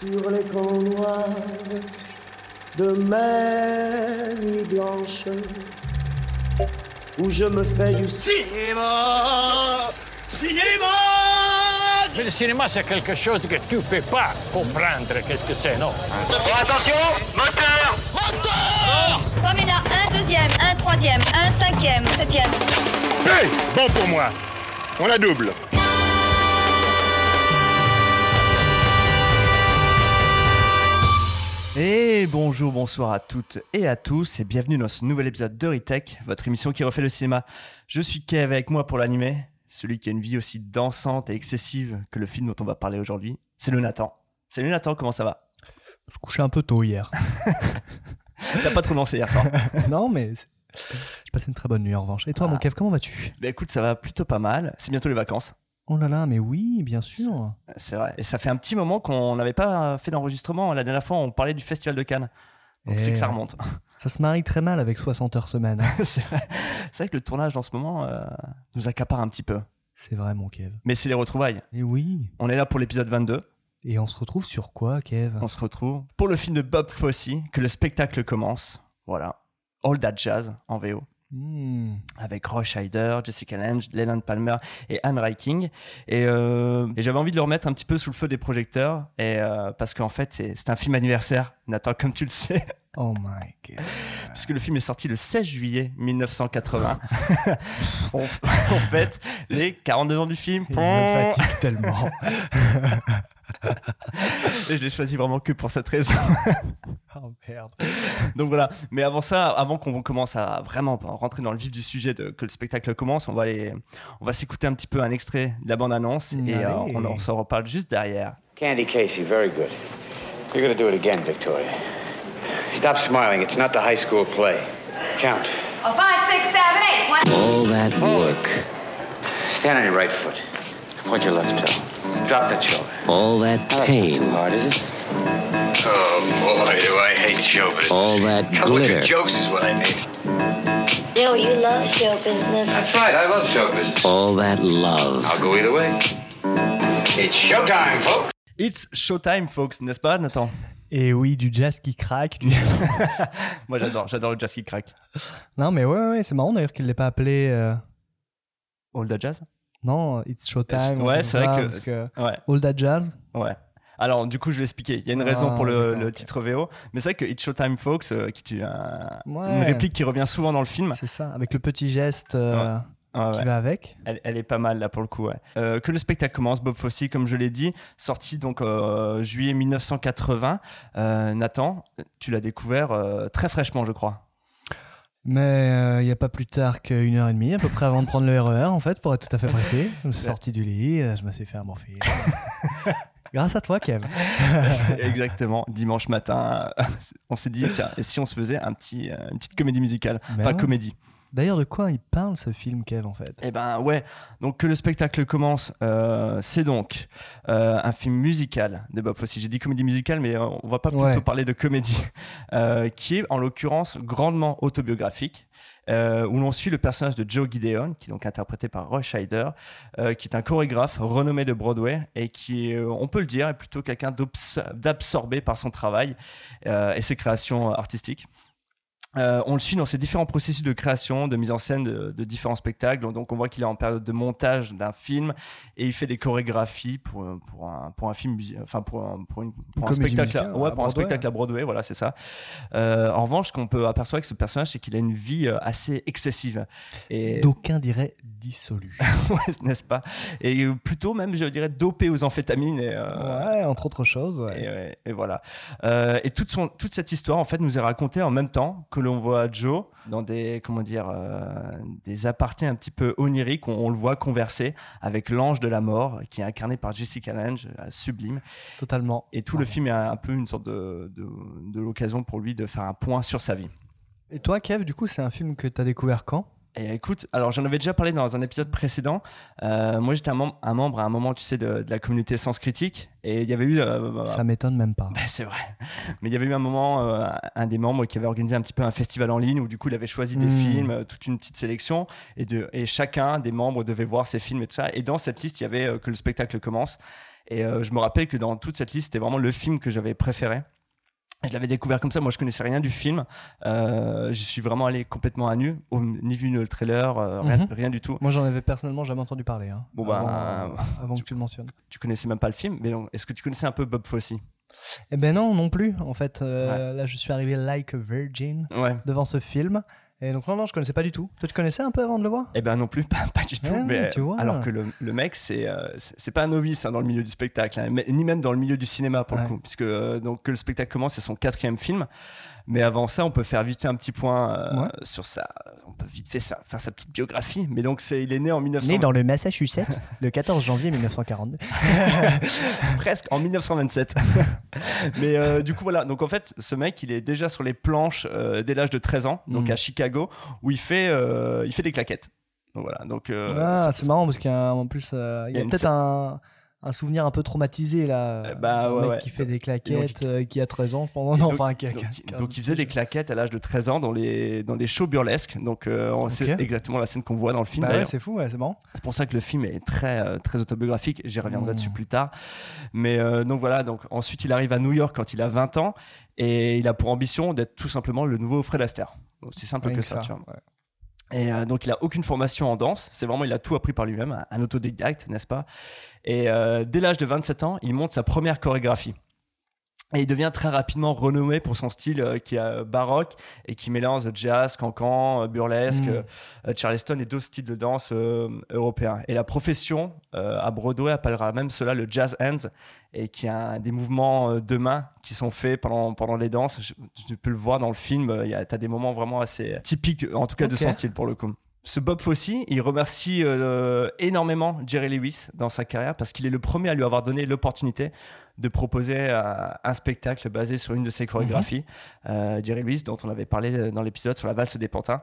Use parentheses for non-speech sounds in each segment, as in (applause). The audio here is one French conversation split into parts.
sur les camps noirs de mes nuits blanches où je me fais du Cinéma Cinéma Mais le cinéma, c'est quelque chose que tu peux pas comprendre. Qu'est-ce que c'est, non? Attention Moteur Comme il a un deuxième, un troisième, un cinquième, septième. Hey Bon pour moi. On la double. Et bonjour, bonsoir à toutes et à tous et bienvenue dans ce nouvel épisode de Retech, votre émission qui refait le cinéma. Je suis Kev avec moi pour l'animer, celui qui a une vie aussi dansante et excessive que le film dont on va parler aujourd'hui. C'est le Nathan. Salut Nathan, comment ça va? Je me couchais un peu tôt hier. (laughs) T'as pas trop lancé hier soir (laughs) non, mais j'ai passé une très bonne nuit en revanche. Et toi, Ah. mon Kev, comment vas-tu? Bah écoute, ça va plutôt pas mal. C'est bientôt les vacances. Oh là là, mais oui, bien sûr. C'est vrai. Et ça fait un petit moment qu'on n'avait pas fait d'enregistrement. La dernière fois, on parlait du Festival de Cannes. Donc Eh c'est que ça ouais. remonte. (laughs) Ça se marie très mal avec 60 heures semaine. (laughs) c'est vrai. C'est vrai que le tournage dans ce moment euh, nous accapare un petit peu. C'est vrai, mon Kev. Mais c'est les retrouvailles. Et oui. On est là pour l'épisode 22. Et on se retrouve sur quoi, Kev? On se retrouve pour le film de Bob Fosse, que le spectacle commence. Voilà. All That Jazz en VO. Hmm. Avec Roy Scheider, Jessica Lange, Leland Palmer et Anne Reiking. Et, euh, et j'avais envie de le remettre un petit peu sous le feu des projecteurs. Et, euh, parce qu'en fait, c'est un film anniversaire, Nathan, comme tu le sais. (laughs) Oh my God. Puisque le film est sorti le 16 juillet 1980. on, on fête les 42 ans du film. Il me fatigue tellement. (laughs) Et je l'ai choisi vraiment que pour cette raison. (laughs) (laughs) oh merde. Donc voilà. Mais avant ça, avant qu'on commence à vraiment rentrer dans le vif du sujet, de, que le spectacle commence, on va aller, on va s'écouter un petit peu un extrait de la bande-annonce et euh, on, on s'en reparle juste derrière. Candy Casey, very good. You're gonna do it again, Victoria. Stop smiling. It's not the high school play. Count. Oh, five, six, seven, eight. One. All that work. Stand on your right foot. Point your left toe? Drop that shoulder. All that Now, that's not pain, too hard, is it? Oh boy, do I hate show business. all that Come glitter, jokes is what I need. Yo, you love show business. That's right. I love show business. all that love. I'll go either way. It's showtime, folks. It's Showtime, folks, n'est-ce pas, Nathan? Et oui, du jazz qui craque. Du... (laughs) Moi, j'adore, j'adore le jazz qui craque. non, mais ouais, ouais, c'est marrant d'ailleurs qu'il ne l'ait pas appelé. euh, All that jazz? Non, It's Showtime. Ouais, c'est vrai ça, que- que Ouais, All That Jazz. ouais. Alors, du coup, je vais expliquer. Il y a une raison Ah, pour le, d'accord, le titre VO, mais c'est vrai que It's Showtime, folks, euh, qui Ouais. une réplique qui revient souvent dans le film. C'est ça, avec le petit geste euh, Ouais, qui ouais. va avec. Elle, elle est pas mal là pour le coup. Ouais. Euh, que le spectacle commence, Bob Fosse, comme je l'ai dit, sorti donc euh, juillet 1980. Euh, Nathan, tu l'as découvert très fraîchement, je crois. Mais il n'y a pas plus tard qu'une heure et demie, à peu près avant de prendre le RER, en fait, pour être tout à fait pressé. Je me suis sorti du lit, je me suis fait un morphine. (laughs) Grâce à toi, Kev. (laughs) Exactement. Dimanche matin, on s'est dit tiens, et si on se faisait un petit, euh, une petite comédie musicale, Ben enfin ouais. comédie. D'ailleurs, de quoi il parle ce film, Kev, en fait? Eh ben ouais, donc que le spectacle commence, euh, c'est donc euh, un film musical de Bob Fosse. J'ai dit comédie musicale, mais on va pas plutôt Ouais. parler de comédie, (laughs) euh, qui est en l'occurrence grandement autobiographique. Euh, où l'on suit le personnage de Joe Gideon, qui est donc interprété par Roy Scheider, euh, qui est un chorégraphe renommé de Broadway et qui, euh, on peut le dire, est plutôt quelqu'un d'absorbé par son travail et ses créations artistiques. Euh, on le suit dans ses différents processus de création, de mise en scène de, de différents spectacles. Donc on voit qu'il est en période de montage d'un film et il fait des chorégraphies pour, euh, pour, un, pour un film, enfin pour un, pour une- pour un spectacle, musicale, ouais, à pour un Broadway. spectacle à Broadway, voilà, c'est ça. Euh, en revanche, ce qu'on peut apercevoir avec ce personnage, c'est qu'il a une vie assez excessive. Et (laughs) D'aucuns diraient dissolu. (laughs) ouais, n'est-ce pas? Et plutôt même, je dirais, dopé aux amphétamines. Et, euh, ouais, entre autres choses. ouais. et, voilà. Et toute, son, toute cette histoire, en fait, nous est racontée en même temps que l'on voit Joe dans des, comment dire, euh, des apartés un petit peu oniriques. On, on le voit converser avec l'ange de la mort, qui est incarné par Jessica Lange, euh, sublime. Totalement. Et tout le film est un, un peu une sorte de, de, de l'occasion pour lui de faire un point sur sa vie. Et toi, Kev, du coup, c'est un film que tu as découvert quand? Et écoute, alors j'en avais déjà parlé dans un épisode précédent. Euh, moi, j'étais un, mem- un membre à un moment, tu sais, de, de la communauté Sens Critique. Et il y avait eu. euh, Ça m'étonne même pas. bah, c'est vrai. Mais il y avait eu un moment, euh, un des membres qui avait organisé un petit peu un festival en ligne où du coup il avait choisi des Mm. films, euh, toute une petite sélection, et, de, et chacun des membres devait voir ses films et tout ça. Et dans cette liste, il y avait euh, que le spectacle commence. Et euh, je me rappelle que dans toute cette liste, c'était vraiment le film que j'avais préféré. Je l'avais découvert comme ça. Moi, je connaissais rien du film. Euh, je suis vraiment allé complètement à nu, au- ni vu le trailer, euh, rien, Mhm. rien du tout. Moi, j'en avais personnellement jamais entendu parler. hein, Bon, bah, avant, avant que tu le mentionnes. Tu connaissais même pas le film, mais est-ce que tu connaissais un peu Bob Fosse? Eh ben non, non plus. En fait, euh, là, je suis arrivé like a virgin Ouais. devant ce film. Et donc, non, non, je connaissais pas du tout. Toi, tu connaissais un peu avant de le voir? Eh ben non plus, (laughs) pas, pas du tout. Ah, mais, tu vois. alors que le, le mec, c'est euh, c'est pas un novice hein, dans le milieu du spectacle, hein, ni même dans le milieu du cinéma pour Ouais. le coup, puisque euh, donc que le spectacle commence, c'est son quatrième film. Mais avant ça, on peut faire vite fait un petit point euh, Ouais. sur sa, on peut vite fait faire sa petite biographie. Mais donc c'est, il est né en 1900, Né dans le Massachusetts (laughs) le 14 janvier 1942. (laughs) presque en 1927. (laughs) Mais euh, du coup voilà, donc en fait, ce mec, il est déjà sur les planches euh, dès l'âge de 13 ans, donc Mm. à Chicago, où il fait, euh, il fait des claquettes. Donc voilà, donc ah, c'est marrant parce qu'il y a un- en plus, il y a, peut-être un, un souvenir un peu traumatisé là. Euh, bah, un ouais, mec ouais. qui fait des Et claquettes, donc, euh, qui a 13 ans pendant. Non, donc- enfin, qui a donc, 15, donc il faisait des claquettes à l'âge de 13 ans dans les, dans les shows burlesques. Donc euh, on- c'est exactement la scène qu'on voit dans le film. Bah ouais, c'est fou, c'est marrant. c'est pour ça que le film est très, euh, très autobiographique. J'y reviendrai Mm. dessus plus tard. Mais euh, donc voilà, donc ensuite il arrive à New York quand il a 20 ans et il a pour ambition d'être tout simplement le nouveau Fred Astaire. C'est simple Rien que que ça, ça, tu vois. Et euh, donc il a aucune formation en danse, c'est vraiment il a tout appris par lui-même, un- un autodidacte, n'est-ce pas? Et euh, dès l'âge de 27 ans, il monte sa première chorégraphie. Et il devient très rapidement renommé pour son style euh, qui est euh, baroque et qui mélange jazz, cancan, euh, burlesque, Mm. euh, charleston et d'autres styles de danse européens. Et la profession à Broadway appellera même cela le jazz hands et qui a des mouvements de main qui sont faits pendant, pendant les danses. Je- tu peux le voir dans le film, euh, il y a- t'as des moments vraiment assez typiques, en tout cas de son style pour le coup. Ce Bob Fosse, il remercie euh, énormément Jerry Lewis dans sa carrière parce qu'il est le premier à lui avoir donné l'opportunité de proposer euh, un spectacle basé sur une de ses chorégraphies. Euh, Jerry Lewis, dont on avait parlé dans l'épisode sur la valse des pantins.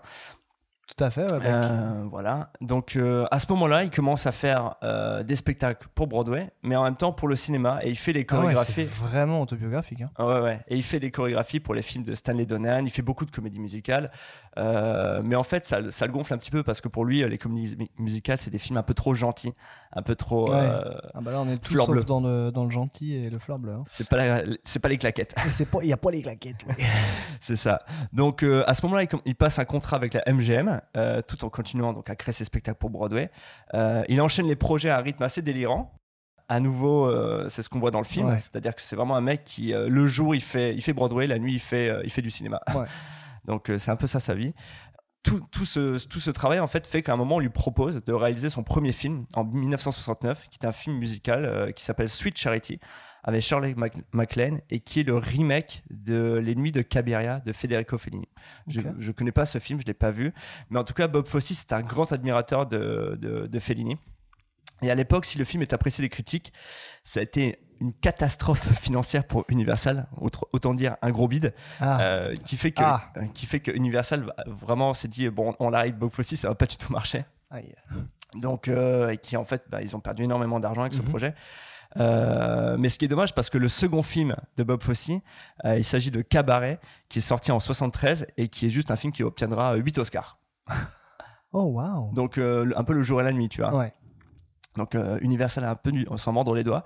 Tout à fait, ouais, bah, Euh, voilà. Donc euh, à ce moment-là, il commence à faire euh, des spectacles pour Broadway, mais en même temps pour le cinéma, et il fait les ah ouais, chorégraphies. c'est vraiment autobiographique. Hein. Ah ouais, ouais. Et il fait des chorégraphies pour les films de Stanley Donen. Il fait beaucoup de comédies musicales. Euh, mais en fait, ça, ça le gonfle un petit peu parce que pour lui, les comédies mu- musicales, c'est des films un peu trop gentils, un peu trop. Ouais. Ah bah là, on est tous sauf dans le, dans le gentil et le fleur bleu. hein. c'est pas, c'est pas les claquettes. Il n'y a pas les claquettes. ouais. (laughs) C'est ça. Donc à ce moment-là, il passe un contrat avec la MGM, euh, tout en continuant donc à créer ses spectacles pour Broadway. Euh, il enchaîne les projets à un rythme assez délirant. À nouveau, euh, c'est ce qu'on voit dans le film, Ouais. c'est-à-dire que c'est vraiment un mec qui, le jour, il fait, il fait Broadway, la nuit, il fait, il fait du cinéma. Ouais. (laughs) Donc c'est un peu ça sa vie. Tout, tout, ce, tout ce travail en fait fait qu'à un moment on lui propose de réaliser son premier film en 1969 qui est un film musical qui s'appelle Sweet Charity avec Shirley Mac- MacLaine et qui est le remake de Nuits de Cabiria de Federico Fellini. Je, je connais pas ce film, je l'ai pas vu, mais en tout cas Bob Fosse c'est un grand admirateur de, de, de Fellini. Et à l'époque, si le film est apprécié des critiques, ça a été une catastrophe (laughs) financière pour Universal, autre- autant dire un gros bide, Ah. euh, qui fait que Ah. euh, qui fait que Universal vraiment s'est dit bon, on l'arrête Bob Fosse, ça va pas du tout marcher. Aïe. Donc, euh, et qui en fait, bah, ils ont perdu énormément d'argent avec ce Mhm. projet. Euh, mais ce qui est dommage, parce que le second film de Bob Fosse, euh, il s'agit de Cabaret, qui est sorti en 73 et qui est juste un film qui obtiendra 8 Oscars. Oh, waouh. Donc, euh, un peu le jour et la nuit, tu vois. Ouais. Donc euh, Universal a un peu dû s'en mordre les doigts.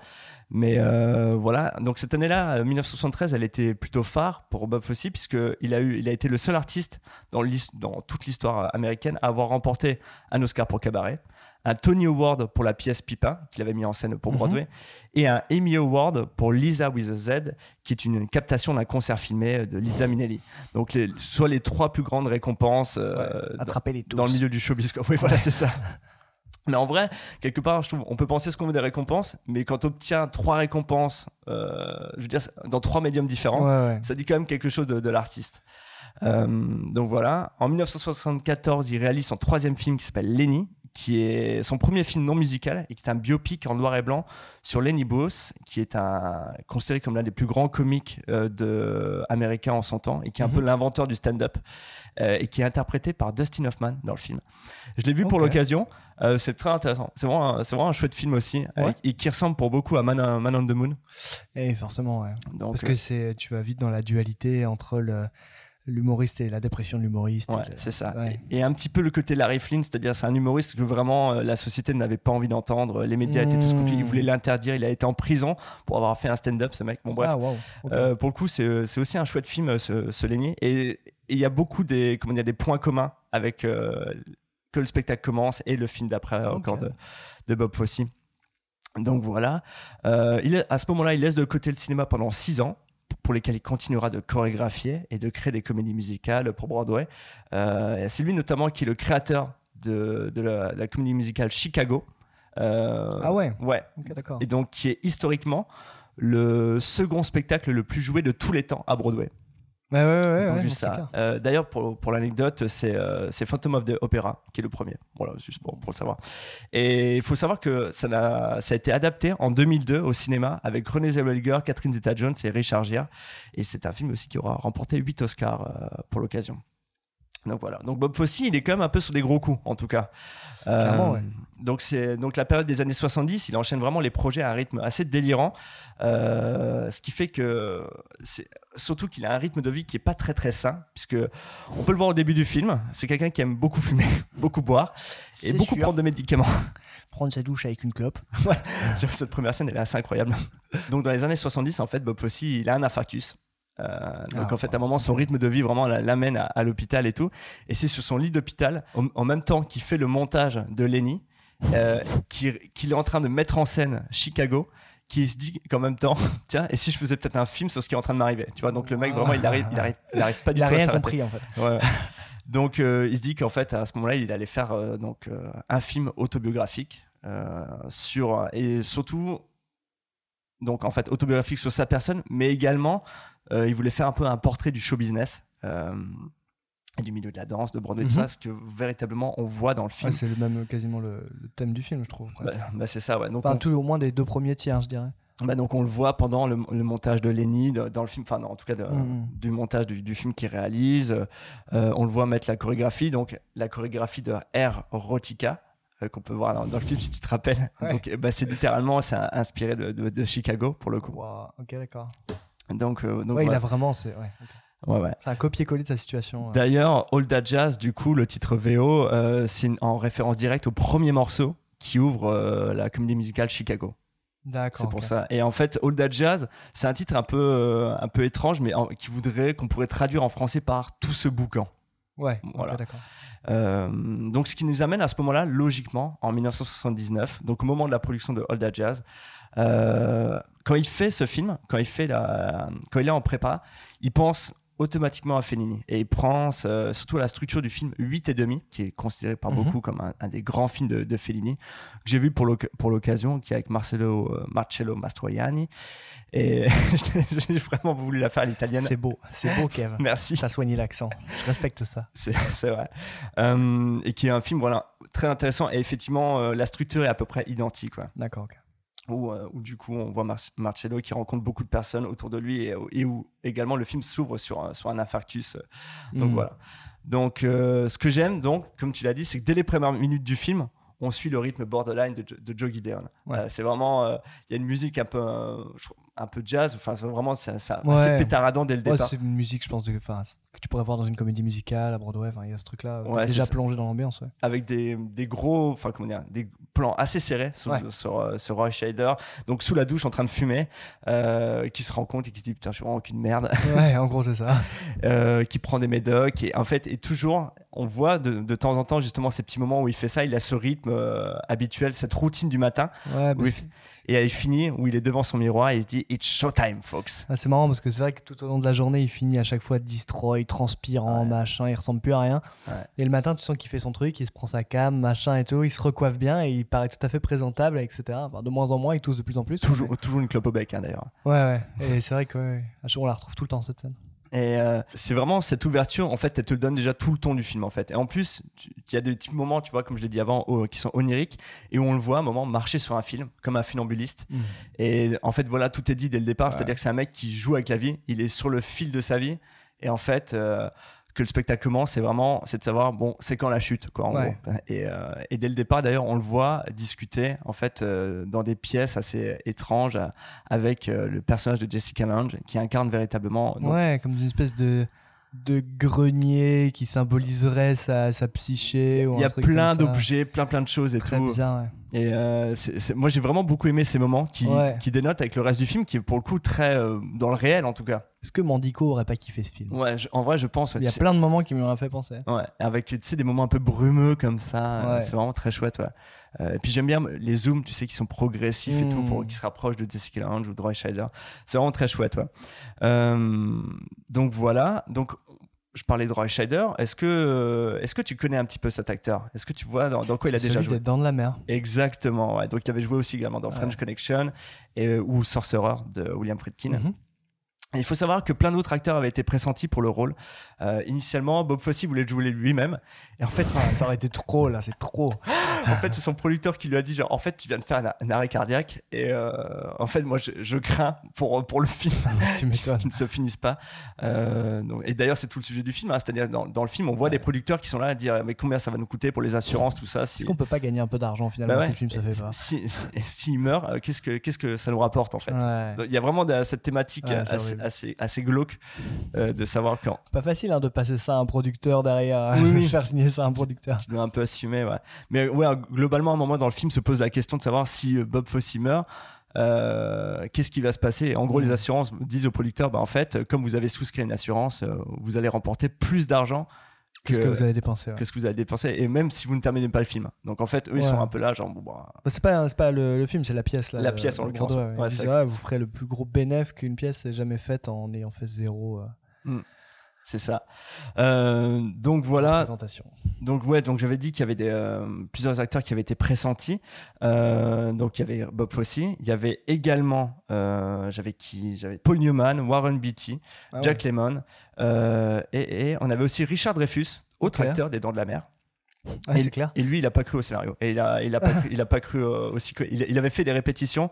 Mais euh, voilà, donc cette année-là, euh, 1973, elle était plutôt phare pour Bob Fosse puisqu'il a, eu, il a été le seul artiste dans, dans toute l'histoire américaine à avoir remporté un Oscar pour Cabaret, un Tony Award pour la pièce Pipin qu'il avait mis en scène pour Mhm. Broadway et un Emmy Award pour Lisa with a Z qui est une captation d'un concert filmé de Liza Minnelli. Donc les, soit les trois plus grandes récompenses euh, dans- Attrapez-les tous. dans le milieu du showbiz. Oui, voilà, c'est ça. (laughs) Mais en vrai, quelque part, je trouve, on peut penser ce qu'on veut des récompenses, mais quand on obtient trois récompenses, euh, je veux dire, dans trois médiums différents, ouais. ça dit quand même quelque chose de, de l'artiste. Euh, donc voilà. En 1974, il réalise son troisième film qui s'appelle Lenny, qui est son premier film non musical et qui est un biopic en noir et blanc sur Lenny Bruce, qui est un, considéré comme l'un des plus grands comiques euh, de, américains en son temps et qui est un Mhm. peu l'inventeur du stand-up euh, et qui est interprété par Dustin Hoffman dans le film. Je l'ai vu pour l'occasion. Euh, c'est très intéressant. C'est vraiment, un- c'est vraiment un chouette film aussi Ouais. et qui ressemble pour beaucoup à Man, Man on the Moon. Et forcément, ouais. Donc, Parce que c'est, tu vas vite dans la dualité entre le, l'humoriste et la dépression de l'humoriste. Ouais, c'est ça. Ouais. Et, et un petit peu le côté Larry Flynn, c'est-à-dire c'est un humoriste que vraiment euh, la société n'avait pas envie d'entendre. Les médias étaient tous contre lui. Il Mm. voulait l'interdire. Il a été en prison pour avoir fait un stand-up, ce mec. Bon, bref. Ah, wow. Euh, pour le coup, c'est c'est aussi un chouette film, euh, ce, ce Lenny. Et il y a beaucoup des, comment dire, des points communs avec euh, que le spectacle commence et le film d'après euh, encore de, de Bob Fosse. Donc voilà. Euh, il à ce moment-là, il laisse de côté le cinéma pendant six ans pour lesquels il continuera de chorégraphier et de créer des comédies musicales pour Broadway. Euh, c'est lui notamment qui est le créateur de, de la, la comédie musicale Chicago. Euh, Ah ouais Ouais. D'accord. Et donc qui est historiquement le second spectacle le plus joué de tous les temps à Broadway. Ouais, ouais, ouais. Donc, ouais, juste ça. Euh, D'ailleurs, pour, pour l'anecdote, c'est euh, Phantom of the Opera qui est le premier. Voilà, juste pour, pour le savoir. Et il faut savoir que ça, n'a- ça a été adapté en 2002 au cinéma avec René Zellweger, Catherine Zeta-Jones et Richard Gere. Et c'est un film aussi qui aura remporté 8 Oscars euh, pour l'occasion. Donc voilà. Donc Bob Fosse, il est quand même un peu sur des gros coups, en tout cas. Euh, Clairement, ouais. Donc c'est donc la période des années 70, il enchaîne vraiment les projets à un rythme assez délirant, euh, ce qui fait que c'est surtout qu'il a un rythme de vie qui est pas très très sain, puisque on peut le voir au début du film. C'est quelqu'un qui aime beaucoup fumer, (laughs) beaucoup boire et beaucoup sûr. prendre de médicaments. (laughs) Prendre sa douche avec une clope. (laughs) Cette première scène, elle est assez incroyable. Donc dans les années 70, en fait, Bob Fosse, il a un infarctus. Euh, donc Ah, en fait, à un moment, son rythme de vie vraiment la- l'amène à, à l'hôpital et tout. Et c'est sur son lit d'hôpital, en, en même temps qu'il fait le montage de Lenny, euh, qu'il est en train de mettre en scène Chicago, qui se dit qu'en même temps, (laughs) tiens, et si je faisais peut-être un film sur ce qui est en train de m'arriver, tu vois Donc le mec vraiment, il arrive, il arrive, il arrive pas du Il a tout à rien s'arrêter. compris en fait. Ouais. Donc euh, il se dit qu'en fait à ce moment-là il allait faire euh, donc euh, un film autobiographique sur et surtout donc en fait autobiographique sur sa personne, mais également il voulait faire un peu un portrait du show business. Euh, et du milieu de la danse, de Broadway, tout Mhm. ça, ce que véritablement on voit dans le film. Ouais, c'est le même quasiment le, le thème du film, je trouve. Bah, bah, c'est ça, ouais. Donc, Enfin, on- tout au moins des deux premiers tiers, je dirais. bah, donc on le voit pendant le, le montage de Lenny de- dans le film, enfin non, en tout cas de- Mhm. du montage du, du film qu'il réalise. Euh, on le voit mettre la chorégraphie, donc la chorégraphie de R. Rotica euh, qu'on peut voir dans, dans le film si tu te rappelles. Ouais. Donc bah, c'est littéralement c'est inspiré de, de- Chicago pour le coup. Ok, d'accord. Donc, euh, donc Ouais, il a vraiment. C'est. Ouais, ouais. C'est un copier-coller de sa situation. ouais. D'ailleurs, All That Jazz, du coup, le titre VO, euh, c'est en référence directe au premier morceau qui ouvre euh, la comédie musicale Chicago. D'accord. C'est pour ça. Et en fait, All That Jazz, c'est un titre un peu, euh, un peu étrange, mais en- qui voudrait qu'on pourrait traduire en français par tout ce boucan. Ouais, Voilà. d'accord. Euh, donc, ce qui nous amène à ce moment-là, logiquement, en 1979, donc au moment de la production de All That Jazz, euh, quand il fait ce film, quand il fait la, quand il est en prépa, il pense automatiquement à Fellini et il prend euh, surtout la structure du film 8 et demi qui est considéré par Mhm. beaucoup comme un, un des grands films de, de Fellini que j'ai vu pour l'oc- pour l'occasion qui est avec Marcello euh, Marcello Mastroianni et (laughs) j'ai vraiment voulu la faire à l'italienne C'est beau, c'est beau, Kev. (laughs) merci T'as soigné l'accent. Je respecte ça. c'est vrai. Euh, et qui est un film voilà, très intéressant. Et effectivement, euh, la structure est à peu près identique. D'accord, ok. Où, euh, où du coup, on voit Mar- Marcello qui rencontre beaucoup de personnes autour de lui et, et où également le film s'ouvre sur, un- sur un infarctus. Donc Mm. voilà. Donc, euh, ce que j'aime, donc, comme tu l'as dit, c'est que dès les premières minutes du film, on suit le rythme borderline de, Jo- de Joe Gideon. Ouais. Euh, c'est vraiment, euh, il y a une musique un peu, euh, je un peu jazz. Enfin, vraiment, c'est ça, Ouais. assez pétaradant dès le Ouais, départ. c'est une musique, je pense, de, que tu pourrais voir dans une comédie musicale à Broadway. Il y a ce truc-là. Ouais, déjà plongé dans l'ambiance. Avec des, des gros, enfin comment dire, des plans assez serrés sur, sur, euh, sur Roy Scheider, donc sous la douche en train de fumer, euh, qui se rend compte et qui se dit putain je suis vraiment qu'une merde, ouais, (laughs) en gros, c'est ça. euh, qui prend des médocs et en fait et toujours on voit de, de temps en temps justement ces petits moments où il fait ça, il a ce rythme euh, habituel, cette routine du matin Ouais, et il finit où il est devant son miroir et il se dit it's showtime folks. ah, c'est marrant parce que c'est vrai que tout au long de la journée, il finit à chaque fois destroy, transpirant, Ouais. machin, il ressemble plus à rien. Ouais. Et le matin, tu sens qu'il fait son truc, il se prend sa cam, machin et tout, il se recoiffe bien et il paraît tout à fait présentable, etc. Enfin, de moins en moins, il tousse de plus en plus. Toujours, toujours une clope au bec hein, d'ailleurs. Ouais, ouais. Et c'est vrai que ouais, ouais. on la retrouve tout le temps cette scène. Et euh, c'est vraiment cette ouverture, en fait, elle te donne déjà tout le ton du film, en fait. Et en plus, il y a des petits moments, tu vois, comme je l'ai dit avant, qui sont oniriques, et où on le voit à un moment marcher sur un film, comme un funambuliste. Mm. Et en fait, voilà, tout est dit dès le départ, c'est-à-dire que c'est un mec qui joue avec la vie, il est sur le fil de sa vie, et en fait, euh, que le spectacle commence, c'est vraiment, c'est de savoir, bon, c'est quand la chute, quoi, en Ouais. gros. Et, euh, et dès le départ, d'ailleurs, on le voit discuter, en fait, euh, dans des pièces assez étranges, euh, avec euh, le personnage de Jessica Lange, qui incarne véritablement donc, Ouais, comme une espèce de de grenier qui symboliserait sa, sa psyché. Il y a plein d'objets, plein plein de choses et Très tout. bizarre, ouais. Et euh, moi j'ai vraiment beaucoup aimé ces moments qui, Ouais. qui dénotent avec le reste du film, qui est pour le coup très euh, dans le réel en tout cas. Est-ce que Mandico aurait pas kiffé ce film? Ouais, je- en vrai je pense. ouais, Il y a sais- plein de moments qui m'ont fait penser. Ouais, avec tu sais, des moments un peu brumeux comme ça, euh, Ouais. c'est vraiment très chouette. Ouais. Euh, et puis j'aime bien les zooms, tu sais, qui sont progressifs et tout, pour qui se rapprochent de Jessica Lange ou de Roy Scheider. C'est vraiment très chouette. Ouais. Euh, donc voilà. Donc je parlais de Roy Scheider. Est-ce que, euh, est-ce que tu connais un petit peu cet acteur? Est-ce que tu vois dans, dans quoi il a déjà joué? Dents de la mer. Exactement. Ouais. Donc il avait joué aussi également dans French Connection et, ou Sorcerer de William Friedkin. Mhm. Il faut savoir que plein d'autres acteurs avaient été pressentis pour le rôle. Euh, initialement, Bob Fosse voulait le jouer lui-même. Et en fait, Ah, ça aurait été trop là, c'est trop. en fait, c'est son producteur qui lui a dit genre, en fait, tu viens de faire un, un arrêt cardiaque. Et euh, en fait, moi, je, je crains pour, pour le film (laughs) tu qu'il ne se finisse pas. Euh, donc- et d'ailleurs, c'est tout le sujet du film. hein. C'est-à-dire, dans, dans le film, on voit des producteurs qui sont là à dire, mais combien ça va nous coûter pour les assurances, tout ça. Si, Est-ce qu'on peut pas gagner un peu d'argent finalement Bah ouais. si le film se fait pas si, si- s'il meurt, qu'est-ce que, qu'est-ce que ça nous rapporte, en fait? Ouais. Il y a vraiment de- cette thématique assez. Assez, assez glauque euh, de savoir quand, Pas facile hein, de passer ça à un producteur derrière, Oui, (laughs) oui. faire signer ça à un producteur. qui doit un peu assumer. Ouais. Mais ouais, globalement, à un moment dans le film, se pose la question de savoir si euh, Bob Fosse meurt. euh, qu'est-ce qui va se passer? En gros, Mm. les assurances disent aux producteurs, bah, en fait, comme vous avez souscrit une assurance, vous allez remporter plus d'argent Qu'est-ce que vous avez dépensé ouais. que vous avez dépensé, et même si vous ne terminez pas le film. Donc en fait, eux, ils sont un peu là, genre, bon, bah, Bah, c'est pas, pas le, le film, c'est la pièce. Là, La pièce, en le l'occurrence. Ouais, que- vous ferez le plus gros bénéf qu'une pièce ait jamais faite en ayant fait zéro euh, c'est ça. Euh, donc voilà. Donc ouais, donc j'avais dit qu'il y avait des, euh, plusieurs acteurs qui avaient été pressentis. Euh, donc il y avait Bob Fosse, il y avait également, j'avais qui, j'avais Paul Newman, Warren Beatty, Ah Jack Lemmon, et, et on avait aussi Richard Dreyfus, autre acteur des Dents de la Mer. Ah, et, clair. Et lui, il a pas cru au scénario. Et il a, il a pas, cru, il a pas cru aussi. il, il avait fait des répétitions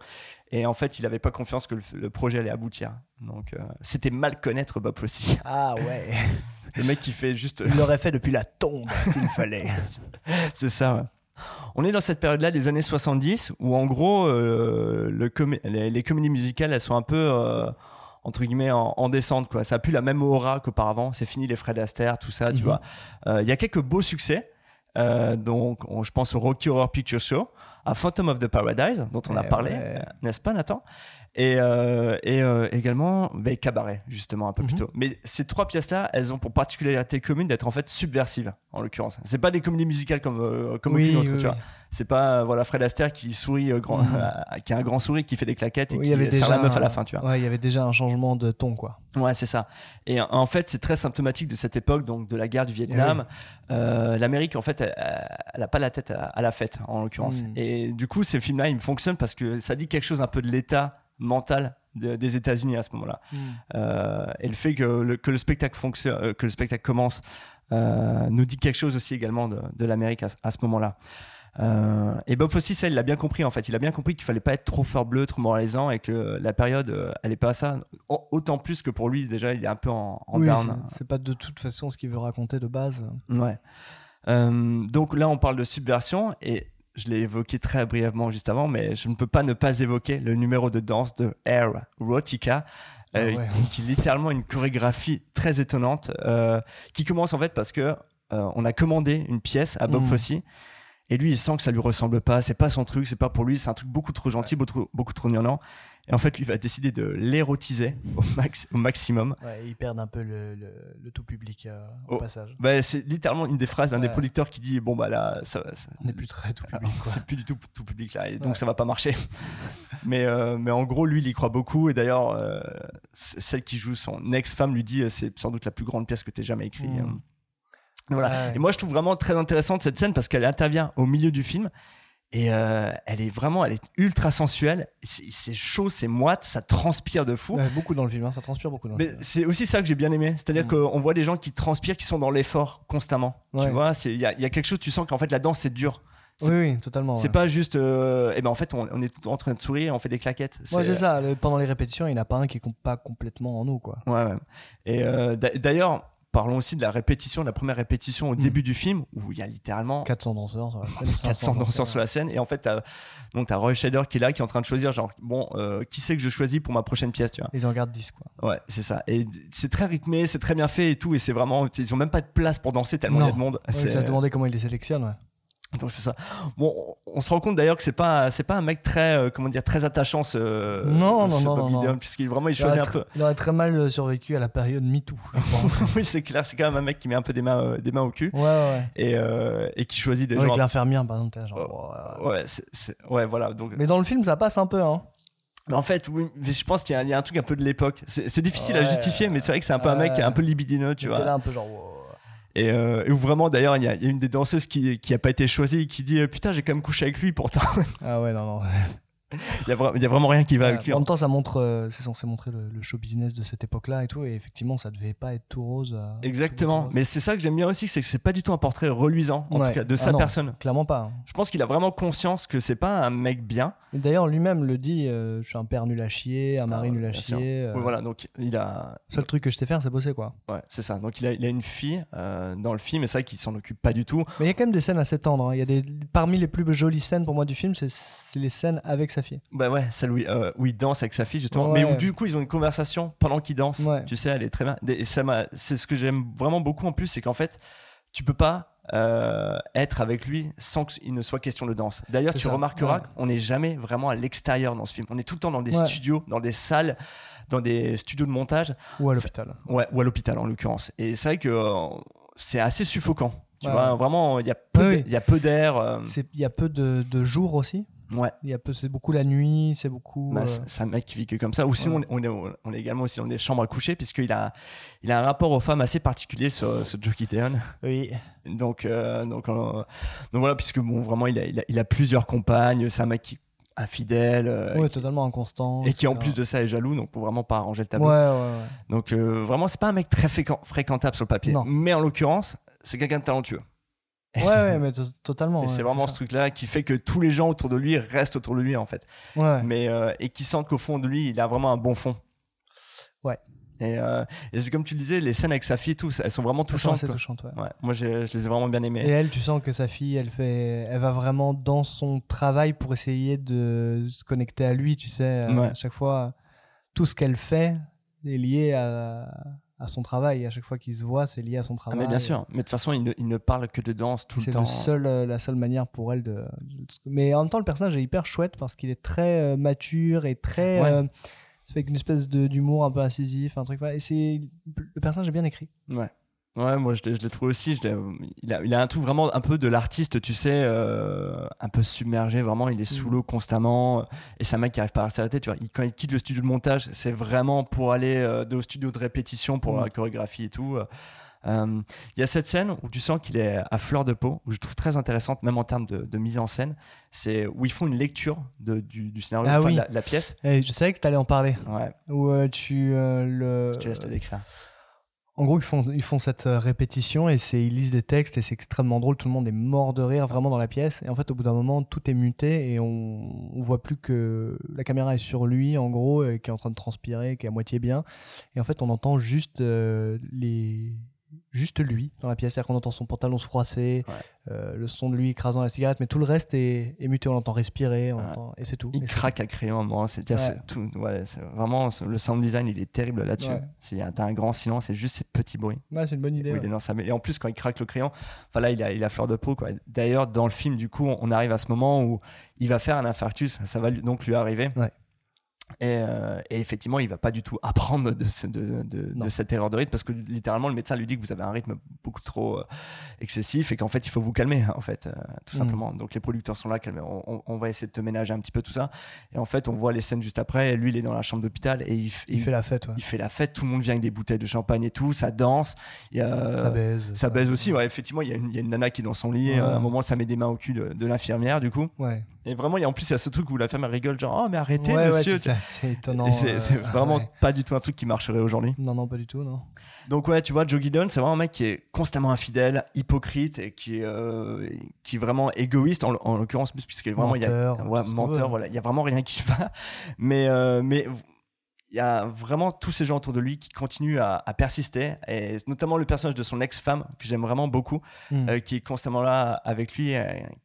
et en fait, il avait pas confiance que le, le projet allait aboutir. Donc euh, c'était mal connaître Bob Fosse. Ah ouais. (laughs) le mec qui fait juste. Il l'aurait fait depuis la tombe s'il fallait. (laughs) C'est ça, ouais. On est dans cette période-là des années 70 où en gros euh, le les, les comédies musicales elles sont un peu euh, entre guillemets en, en descente quoi. Ça a plus la même aura qu'auparavant. C'est fini les Fred Astaire, tout ça, tu Mhm. vois. Euh, Il y a quelques beaux succès. Donc on- je pense au Rocky Horror Picture Show, à Phantom of the Paradise dont on a Eh parlé, ouais. n'est-ce pas Nathan? Et, euh, et euh, également ben, Cabaret justement un peu plus Mhm. tôt. Mais ces trois pièces-là, elles ont pour particularité commune d'être en fait subversives en l'occurrence. C'est pas des comédies musicales comme euh, comme Oui, aucune autre, oui, tu vois. oui. C'est pas euh, voilà Fred Astaire qui sourit grand, Mhm. (laughs) qui a un grand sourire, qui fait des claquettes et qui y avait serre déjà la meuf à la fin, tu vois. Ouais, il y avait déjà un changement de ton quoi. Ouais, c'est ça. Et en fait, c'est très symptomatique de cette époque, donc de la guerre du Vietnam. Eh Euh, L'Amérique, en fait, elle, elle a pas la tête à, à la fête, en l'occurrence. Mm. Et du coup, ces films-là, ils me fonctionnent parce que ça dit quelque chose un peu de l'état mental de- des États-Unis à ce moment-là. Euh, et le fait que le, que le spectacle fonctionne, euh, que le spectacle commence, euh, nous dit quelque chose aussi également de, de l'Amérique à, ce- à ce moment-là. Euh, et Bob Fosse, ça, il l'a bien compris en fait. Il a bien compris qu'il fallait pas être trop fort bleu, trop moralisant, et que la période, elle est pas à ça. Au- Autant plus que pour lui, déjà, il est un peu en, en Oui, down. c'est- c'est pas de toute façon ce qu'il veut raconter de base. Ouais. Euh, donc là, on parle de subversion et je l'ai évoqué très brièvement juste avant, mais je ne peux pas ne pas évoquer le numéro de danse de Air Rotica. euh, Ah ouais. qui est littéralement une chorégraphie très étonnante euh, qui commence en fait parce que euh, on a commandé une pièce à Bob Mm. Fosse et lui il sent que ça lui ressemble pas c'est pas son truc c'est pas pour lui c'est un truc beaucoup trop gentil beaucoup, trop- beaucoup trop gnangnan et en fait lui va décider de l'érotiser au, max, au maximum Ouais, ils perdent un peu le, le- le tout public euh, au Oh. passage. bah, c'est littéralement une des phrases d'un des producteurs qui dit bon bah là ça, ça- On n'est plus très tout public. c'est plus du tout tout public là et donc ça va pas marcher (laughs) mais euh, mais en gros lui il y croit beaucoup et d'ailleurs euh, celle qui joue son ex-femme lui dit c'est sans doute la plus grande pièce que tu jamais écrite Mm. euh. voilà Ouais. et moi je trouve vraiment très intéressante cette scène parce qu'elle intervient au milieu du film et euh, elle est vraiment elle est ultra sensuelle c'est chaud c'est moite ça transpire de fou Ouais, beaucoup dans le film, hein, ça transpire beaucoup dans mais film. c'est aussi ça que j'ai bien aimé. C'est-à-dire Mm. qu'on voit des gens qui transpirent, qui sont dans l'effort constamment. Tu vois, il y a, il y a quelque chose, tu sens qu'en fait la danse c'est dur. Oui, oui, totalement. c'est ouais. pas juste, euh, eh ben en fait on, on est tout en train de sourire, on fait des claquettes. Ouais, c'est ça. le- pendant les répétitions, il n'y en a pas un qui est com- pas complètement en nous, quoi. Ouais, ouais. Et euh, d'a- d'ailleurs, parlons aussi de la répétition, de la première répétition au Mm. début du film, où il y a littéralement 400 danseurs sur la scène. ou 500 400 danseurs sur la scène. Et en fait, donc t'as Roy Scheider qui est là, qui est en train de choisir, genre, bon, euh, qui c'est que je choisis pour ma prochaine pièce, tu vois. Ils en gardent 10, quoi. Ouais, c'est ça. Et c'est très rythmé, c'est très bien fait et tout. Et c'est vraiment, ils ont même pas de place pour danser tellement il y a de monde. Ouais, ça se demandait comment ils les sélectionnent, ouais. Donc c'est ça. Bon, on se rend compte d'ailleurs que c'est pas, c'est pas un mec très, euh, comment dire, très attachant ce, Non, non, ce non, Bob non, Gideon, non. puisqu'il vraiment il choisit un peu. il aurait très mal euh, survécu à la période MeToo, (laughs) oui, c'est clair, c'est quand même un mec qui met un peu des mains, euh, des mains au cul ouais, ouais. et, euh, et qui choisit des Avec gens. l'infirmière, par exemple, genre, Ouais, ouais, ouais, voilà. Donc, Mais dans le film, ça passe un peu, hein. Mais en fait, oui, mais je pense qu'il y, a- il y a un truc un peu de l'époque. C'est difficile à Ouais. justifier, mais c'est vrai que c'est un peu un mec un peu libidineux, tu vois. là un peu genre, wow. Et, euh, vraiment, d'ailleurs, il y, y a une des danseuses qui, qui a pas été choisie et qui dit euh, Putain, j'ai quand même couché avec lui pourtant. Ah ouais, non, non. Il, y a vraiment rien qui va avec lui. en même temps, ça montre, euh, c'est censé montrer le, le show business de cette époque-là et tout. Et effectivement, ça devait pas être tout rose. euh, Exactement. tout rose. Mais c'est ça que j'aime bien aussi, c'est que c'est pas du tout un portrait reluisant, en Ouais. tout cas, de Ah sa non, personne. Clairement pas. hein. Je pense qu'il a vraiment conscience que c'est pas un mec bien. D'ailleurs, lui-même le dit euh, je suis un père nul à chier, un mari Ah, nul à chier. euh, Oui, voilà, donc il a. Seul truc que je sais faire, c'est bosser, quoi. Ouais, c'est ça. Donc il a, il a une fille euh, dans le film, et vrai qu'il s'en occupe pas du tout. Mais il y a quand même des scènes assez tendres. hein. Il y a des, parmi les plus jolies scènes pour moi du film, c'est- c'est les scènes avec sa fille. Bah ouais, celle où il, euh, où il danse avec sa fille justement, Ouais. mais où du coup ils ont une conversation pendant qu'ils dansent. Ouais. Tu sais, elle est très bien. Et ça m'a, c'est ce que j'aime vraiment beaucoup en plus, c'est qu'en fait, tu peux pas euh, être avec lui sans qu'il ne soit question de danse. D'ailleurs, tu ça. remarqueras Ouais. qu'on n'est jamais vraiment à l'extérieur dans ce film. On est tout le temps dans des Ouais. studios, dans des salles, dans des studios de montage, Ou à l'hôpital. ouais, ou à l'hôpital en l'occurrence. Et c'est vrai que euh, c'est assez suffocant. Tu Ouais. vois, vraiment, il y a peu, Oui, d'- oui. il y a peu d'air. euh, Il y a peu de, de jours aussi. Ouais. Il y a peu, c'est beaucoup la nuit, c'est beaucoup. Bah, euh, c'est- un mec qui vit que comme ça. Ou sinon, Ouais. on, est, on, est, on est également aussi dans des chambres à coucher, puisqu'il a, il a un rapport aux femmes assez particulier, ce, ce Joe Gideon. Oui. Donc, euh, donc, euh, donc voilà, puisque bon, vraiment, il a, il a, il a plusieurs compagnes. C'est un mec qui infidèle. Ouais, qui- totalement inconstant. et qui en plus de ça est jaloux, donc pour vraiment pas arranger le Ouais, tableau. ouais, ouais. Donc euh, vraiment, c'est pas un mec très fréquent- fréquentable sur le papier. Non. Mais en l'occurrence, c'est quelqu'un de talentueux. Et Ouais, mais to- totalement. et ouais, c'est vraiment ce truc-là qui fait que tous les gens autour de lui restent autour de lui en fait. Ouais. mais euh, et qui sentent qu'au fond de lui, il a vraiment un bon fond. Ouais. Et, euh, et c'est comme tu le disais, les scènes avec sa fille, et tout, elles sont vraiment Elles sont touchantes. assez touchantes, ouais. Ouais, moi, je les ai vraiment bien aimées. Et elle, tu sens que sa fille, elle fait, elle va vraiment dans son travail pour essayer de se connecter à lui, tu sais. euh, Ouais. À chaque fois, tout ce qu'elle fait est lié à, à son travail. À chaque fois qu'ils se voient, c'est lié à son Ah, travail. mais bien sûr. Mais de toute façon, il ne, il ne parle que de danse tout le C'est temps. le seul, euh, la seule manière pour elle de, Mais en même temps, le personnage est hyper chouette parce qu'il est très euh, mature et très. Ouais. euh, avec une espèce de- d'humour un peu incisif, un truc. Et c'est le personnage est bien écrit. Ouais. Ouais, moi je l'ai je l'ai trouvé aussi. je il, a, il a un truc vraiment un peu de l'artiste, tu sais, euh, un peu submergé. Vraiment, il est Mm. sous l'eau constamment. Et c'est un mec qui arrive pas à s'arrêter. Tu vois, Il- quand il quitte le studio de montage, c'est vraiment pour aller euh, au studio de répétition pour Mm. la chorégraphie et tout. Euh, Il y a cette scène où tu sens qu'il est à fleur de peau, où je trouve très intéressante, même en termes de, de mise en scène. C'est où ils font une lecture de, du, du scénario, Ah enfin, oui. de, la, de la pièce. Et je savais que tu allais en parler. Ouais, Où euh, tu euh, le. je te laisse le décrire. En gros, ils font, ils cette euh, répétition et ils lisent des textes et c'est extrêmement drôle. Tout le monde est mort de rire vraiment dans la pièce. Et en fait, au bout d'un moment, tout est muté et on, on voit plus que la caméra est sur lui, en gros, et qui est en train de transpirer, qui est à moitié bien. Et en fait, on entend juste euh, les. Juste lui dans la pièce, c'est-à-dire qu'on entend son pantalon se froisser, Ouais. euh, le son de lui écrasant la cigarette, mais tout le reste est, est muté, on l'entend respirer, on Ouais. entend- et c'est tout. Il Et craque à crayon. C'est Ouais. tout. Vraiment le sound design, il est terrible là-dessus. T'as un grand silence, c'est juste ces petits bruits. c'est une bonne idée. où ouais. il est dans sa- Et en plus, quand il craque le crayon, enfin là, il a, il a fleur de peau. D'ailleurs, dans le film, du coup, on arrive à ce moment où il va faire un infarctus. Ça va lui- donc lui arriver. Et, euh, et effectivement, il va pas du tout apprendre de, ce- de, de- Non. de cette erreur de rythme parce que littéralement, le médecin lui dit que vous avez un rythme beaucoup trop euh, excessif et qu'en fait, il faut vous calmer, en fait, euh, tout Mhm. simplement. Donc les producteurs sont là, calmez, on, va essayer de te ménager un petit peu tout ça. Et en fait, on voit les scènes juste après. Et lui, il est dans la chambre d'hôpital et il, fait la fête, ouais. il fait la fête. Tout le monde vient avec des bouteilles de champagne et tout. Ça danse. Il y a, ça baise. ça baise aussi, ouais, effectivement, il y, a une- il y a une nana qui est dans son lit, Ouais. à un moment ça met des mains au cul de, l'infirmière du coup. Et vraiment, il y a, en plus il y a ce truc où la femme rigole genre « Oh mais arrêtez monsieur c'est étonnant. C'est euh, c'est vraiment ouais. pas du tout un truc qui marcherait aujourd'hui. Non, non, pas du tout, non. Donc ouais, tu vois, Joe Gideon, c'est vraiment un mec qui est constamment infidèle, hypocrite et qui est, euh, qui est vraiment égoïste en, en l'occurrence puisque vraiment il y a Menteur, ouais, menteur, voilà, il y a vraiment rien qui (laughs) va. Mais euh, mais il y a vraiment tous ces gens autour de lui qui continuent à, à persister, et notamment le personnage de son ex-femme, que j'aime vraiment beaucoup, Mm. euh, qui est constamment là avec lui,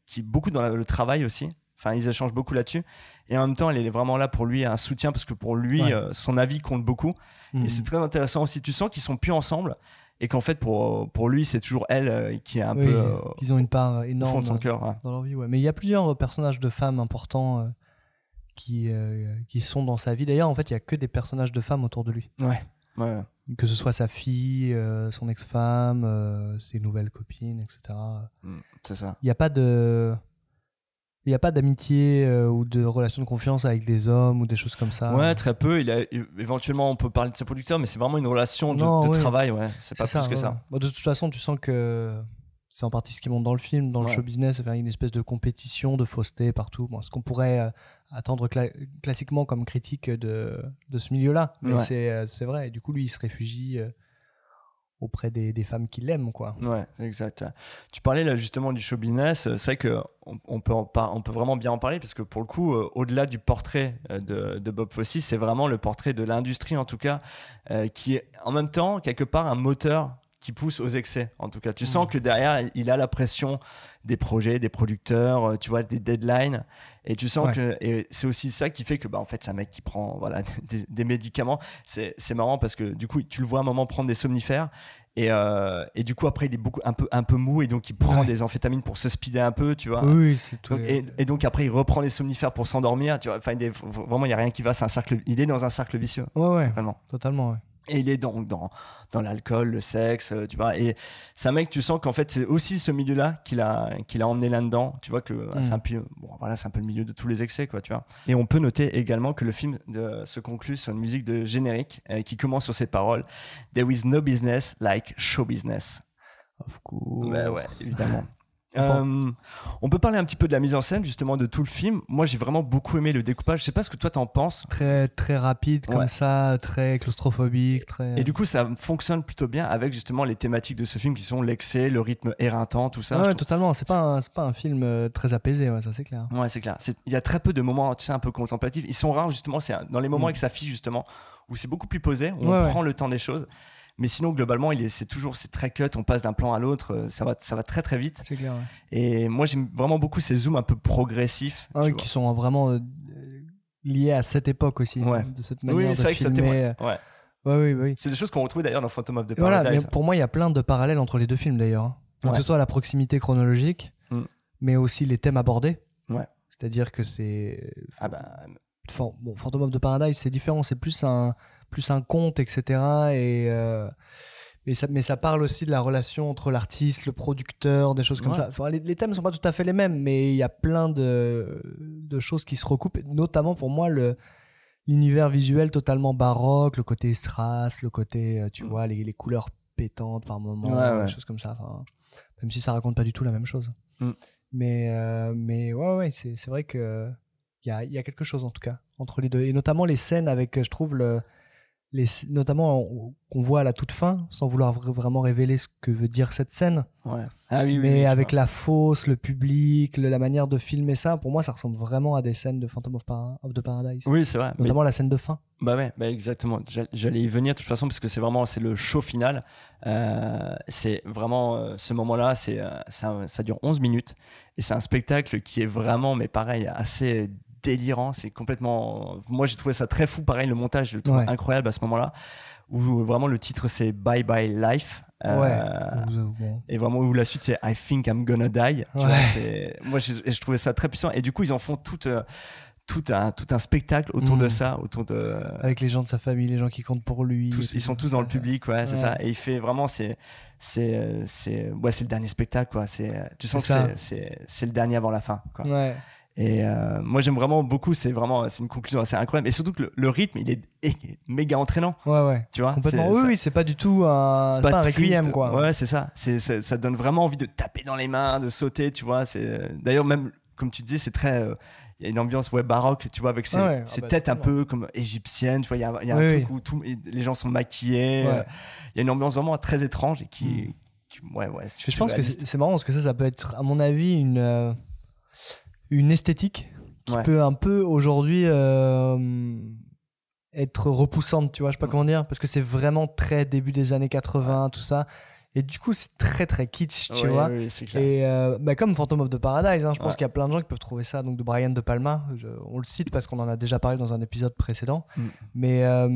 qui est beaucoup dans la- le travail aussi. Enfin, ils échangent beaucoup là-dessus. Et en même temps, elle est vraiment là pour lui, un soutien, parce que pour lui, Ouais. euh, son avis compte beaucoup. Et c'est très intéressant aussi. Tu sens qu'ils sont plus ensemble, et qu'en fait, pour, pour lui, c'est toujours elle euh, qui est un Oui, peu euh, qu'ils ont une part au énorme fond de son cœur. ouais. dans leur vie. Ouais. Mais il y a plusieurs personnages de femmes importants euh, qui, qui sont dans sa vie. D'ailleurs, en fait, il y a que des personnages de femmes autour de lui. Ouais. Ouais. Que ce soit sa fille, son ex-femme, ses nouvelles copines, etc. Mm, C'est ça. Il n'y a pas de. Il n'y a pas d'amitié euh, ou de relation de confiance avec des hommes ou des choses comme ça? Ouais, très peu. Il a, éventuellement, on peut parler de ses producteurs, mais c'est vraiment une relation de, Non, de oui. travail. Ouais. C'est pas plus que ouais, ça. Bon, de toute façon, tu sens que c'est en partie ce qui monte dans le film, dans le show business, enfin, une espèce de compétition, de fausseté partout. Bon, ce qu'on pourrait euh, attendre cla- classiquement comme critique de, de ce milieu-là. Mais euh, c'est vrai. Et du coup, lui, il se réfugie euh, auprès des, femmes qui l'aiment, quoi. Ouais, exact. Tu parlais là justement du show business. euh, C'est vrai que on, peut vraiment bien en parler parce que pour le coup, euh, au-delà du portrait euh, de, Bob Fosse, c'est vraiment le portrait de l'industrie en tout cas, qui est en même temps quelque part un moteur qui pousse aux excès. En tout cas, tu sens que derrière, il a la pression des projets, des producteurs, euh, tu vois, des deadlines, et tu sens Ouais. que c'est aussi ça qui fait que bah en fait c'est un mec qui prend voilà (laughs) des, des médicaments. C'est marrant parce que du coup tu le vois un moment prendre des somnifères. Et, euh, et du coup après il est beaucoup un peu un peu mou et donc il prend Ouais. des amphétamines pour se speeder un peu tu vois Oui, c'est tout. Donc, et, et donc après il reprend les somnifères pour s'endormir tu vois enfin il est- vraiment il y a rien qui va c'est un cercle il est dans un cercle vicieux Ouais, ouais, vraiment totalement. ouais. Et il est dans, dans, dans l'alcool, le sexe, euh, tu vois. Et c'est un mec, tu sens qu'en fait, c'est aussi ce milieu-là qu'il a, qu'il a emmené là-dedans. Tu vois que c'est un peu, bon, voilà, c'est un peu le milieu de tous les excès, quoi, tu vois. Et on peut noter également que le film de- se conclut sur une musique de générique euh, qui commence sur ces paroles There is no business like show business. Of course. Ouais, ouais, évidemment. (laughs) On Euh, on peut parler un petit peu de la mise en scène justement de tout le film. Moi, j'ai vraiment beaucoup aimé le découpage. Je sais pas ce que toi t'en penses. Très, très rapide comme Ouais. ça, très claustrophobique, très. Et du coup, ça fonctionne plutôt bien avec justement les thématiques de ce film qui sont l'excès, le rythme éreintant, tout ça. Ah ouais, trouve- totalement. C'est pas, un- c'est pas un film euh, très apaisé, ouais, ça c'est clair. Ouais, c'est clair. Il y a très peu de moments, tu sais, un peu contemplatifs. Ils sont rares justement. C'est dans les moments Mm. avec sa fille justement où c'est beaucoup plus posé, où on prend le temps des choses. Mais sinon, globalement, il est, c'est toujours, c'est très cut. On passe d'un plan à l'autre. euh, Ça va, ça va très très vite. C'est clair. ouais. Et moi, j'aime vraiment beaucoup ces zooms un peu progressifs. Ah oui, qui sont vraiment euh, liés à cette époque aussi, Ouais. de cette manière Oui, de c'est vrai que ça témoigne. Ouais. Ouais, oui, oui. C'est des choses qu'on retrouve d'ailleurs dans Phantom of the Et Voilà, mais Paradise. pour moi, il y a plein de parallèles entre les deux films d'ailleurs. hein. Donc, Ouais. Que ce soit la proximité chronologique, Mm. mais aussi les thèmes abordés. Ouais. C'est-à-dire que c'est. Ah bah, Enfin, bon, Phantom of the Paradise, c'est différent, c'est plus un, plus un conte, etc. Et, euh, et ça, mais ça parle aussi de la relation entre l'artiste, le producteur, des choses comme Ouais. ça. Enfin, les, les thèmes sont pas tout à fait les mêmes, mais il y a plein de, de choses qui se recoupent, notamment pour moi le l'univers visuel totalement baroque, le côté strass, le côté, euh, tu Mm. vois, les, les couleurs pétantes par moment, Ouais, ouais. des choses comme ça. Enfin, même si ça raconte pas du tout la même chose. Mm. Mais, euh, mais ouais, ouais, c'est vrai que il y a, y a quelque chose en tout cas entre les deux. Et notamment les scènes avec, je trouve, le, les, notamment on- qu'on voit à la toute fin, sans vouloir vra- vraiment révéler ce que veut dire cette scène. ouais. Ah oui, oui. mais oui, avec vois. la fosse, le public, le- la manière de filmer ça, pour moi, ça ressemble vraiment à des scènes de Phantom of, the Paradise. Oui, c'est vrai. Mais- Notamment la scène de fin. Bah ouais, bah exactement. J'all- J'allais y venir de toute façon parce que c'est vraiment c'est le show final. Euh, c'est vraiment euh, ce moment-là, c'est euh, ça, ça dure 11 minutes et c'est un spectacle qui est vraiment, mais pareil, assez délirant. C'est complètement. Moi, j'ai trouvé ça très fou. Pareil, le montage, je le trouve Ouais. incroyable à ce moment-là. Où vraiment le titre c'est Bye Bye Life. Euh, ouais. Et vraiment où la suite c'est I think I'm gonna die. Tu Ouais. vois, moi je, je trouvais ça très puissant et du coup ils en font tout, euh, tout, un, tout un spectacle autour de Mhm. ça, autour de. Avec les gens de sa famille, les gens qui comptent pour lui. tous- ils sont tous dans le public, ouais, c'est ça. Et il fait vraiment, c'est, c'est, euh, c'est, ouais, c'est le dernier spectacle, quoi. C'est, tu sens que c'est le dernier avant la fin, quoi. Ouais. Et euh, moi j'aime vraiment beaucoup. C'est vraiment, c'est une conclusion assez incroyable. Et surtout que le, le rythme, il est, méga entraînant, Ouais, ouais. tu vois. Complètement. Oui, ça- oui, c'est pas du tout un, c'est pas un triste. requiem, quoi. Ouais, c'est ça. C'est, ça donne vraiment envie de taper dans les mains, de sauter, tu vois. C'est d'ailleurs même comme tu disais, c'est très euh, il y a une ambiance ouais baroque, tu vois, avec ces, Ah ouais, ah bah, têtes un peu comme égyptiennes, tu vois. Il y a, y a Oui, un oui. truc où tout, les gens sont maquillés. Ouais. euh, Il y a une ambiance vraiment très étrange et qui, Mm. qui- ouais ouais. Je pense que c'est c'est marrant parce que ça, ça peut être, à mon avis, une, euh, une esthétique qui Ouais. peut un peu aujourd'hui euh, être repoussante, tu vois, je sais pas comment dire, parce que c'est vraiment très début des années 80, tout ça. Et du coup, c'est très très kitsch, tu vois. clair. Et euh, bah, comme Phantom of the Paradise, hein, je pense qu'il y a plein de gens qui peuvent trouver ça, donc de Brian De Palma. Je- on le cite parce qu'on en a déjà parlé dans un épisode précédent. Mm. Mais euh,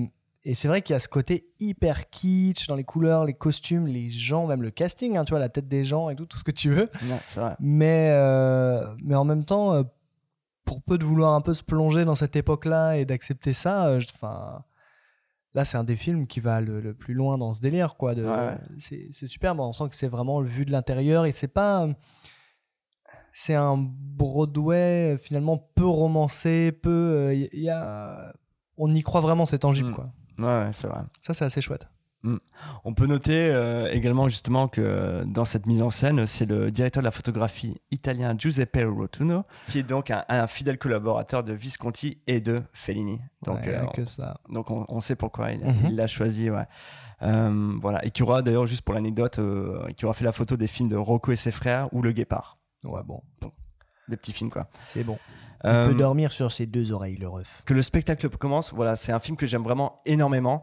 et c'est vrai qu'il y a ce côté hyper kitsch dans les couleurs, les costumes, les gens, même le casting, hein, tu vois, la tête des gens et tout, tout ce que tu veux. Non, c'est vrai. Mais, euh, mais en même temps, euh, pour peu de vouloir un peu se plonger dans cette époque-là et d'accepter ça, euh, enfin, là, c'est un des films qui va le, le plus loin dans ce délire, quoi. De, Ouais. C'est superbe. On sent que c'est vraiment vu de l'intérieur et c'est pas. C'est un Broadway finalement peu romancé, peu. Il y, a. On y croit vraiment, c'est tangible, Mm. quoi. Ouais, ouais, c'est vrai. Ça, c'est assez chouette. On peut noter euh, également justement que dans cette mise en scène, c'est le directeur de la photographie italien Giuseppe Rotuno, qui est donc un, un fidèle collaborateur de Visconti et de Fellini. Donc, Ouais, euh, que ça. donc on, on sait pourquoi il Mhm. l'a choisi. Ouais. Euh, voilà. Et qui aura d'ailleurs, juste pour l'anecdote, qui aura fait la photo des films de Rocco et ses frères ou Le Guépard. Ouais, bon, Des petits films quoi. c'est bon. Euh, On peut dormir sur ses deux oreilles, le ref. que le spectacle commence, voilà, c'est un film que j'aime vraiment énormément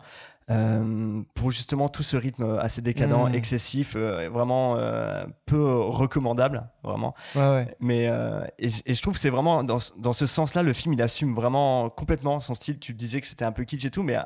euh, pour justement tout ce rythme assez décadent, Mm. excessif, euh, vraiment euh, peu recommandable, vraiment. Ouais, ouais. Mais euh, et, et je trouve que c'est vraiment dans, ce- dans ce sens-là, le film il assume vraiment complètement son style. Tu disais que c'était un peu kitsch et tout, mais euh,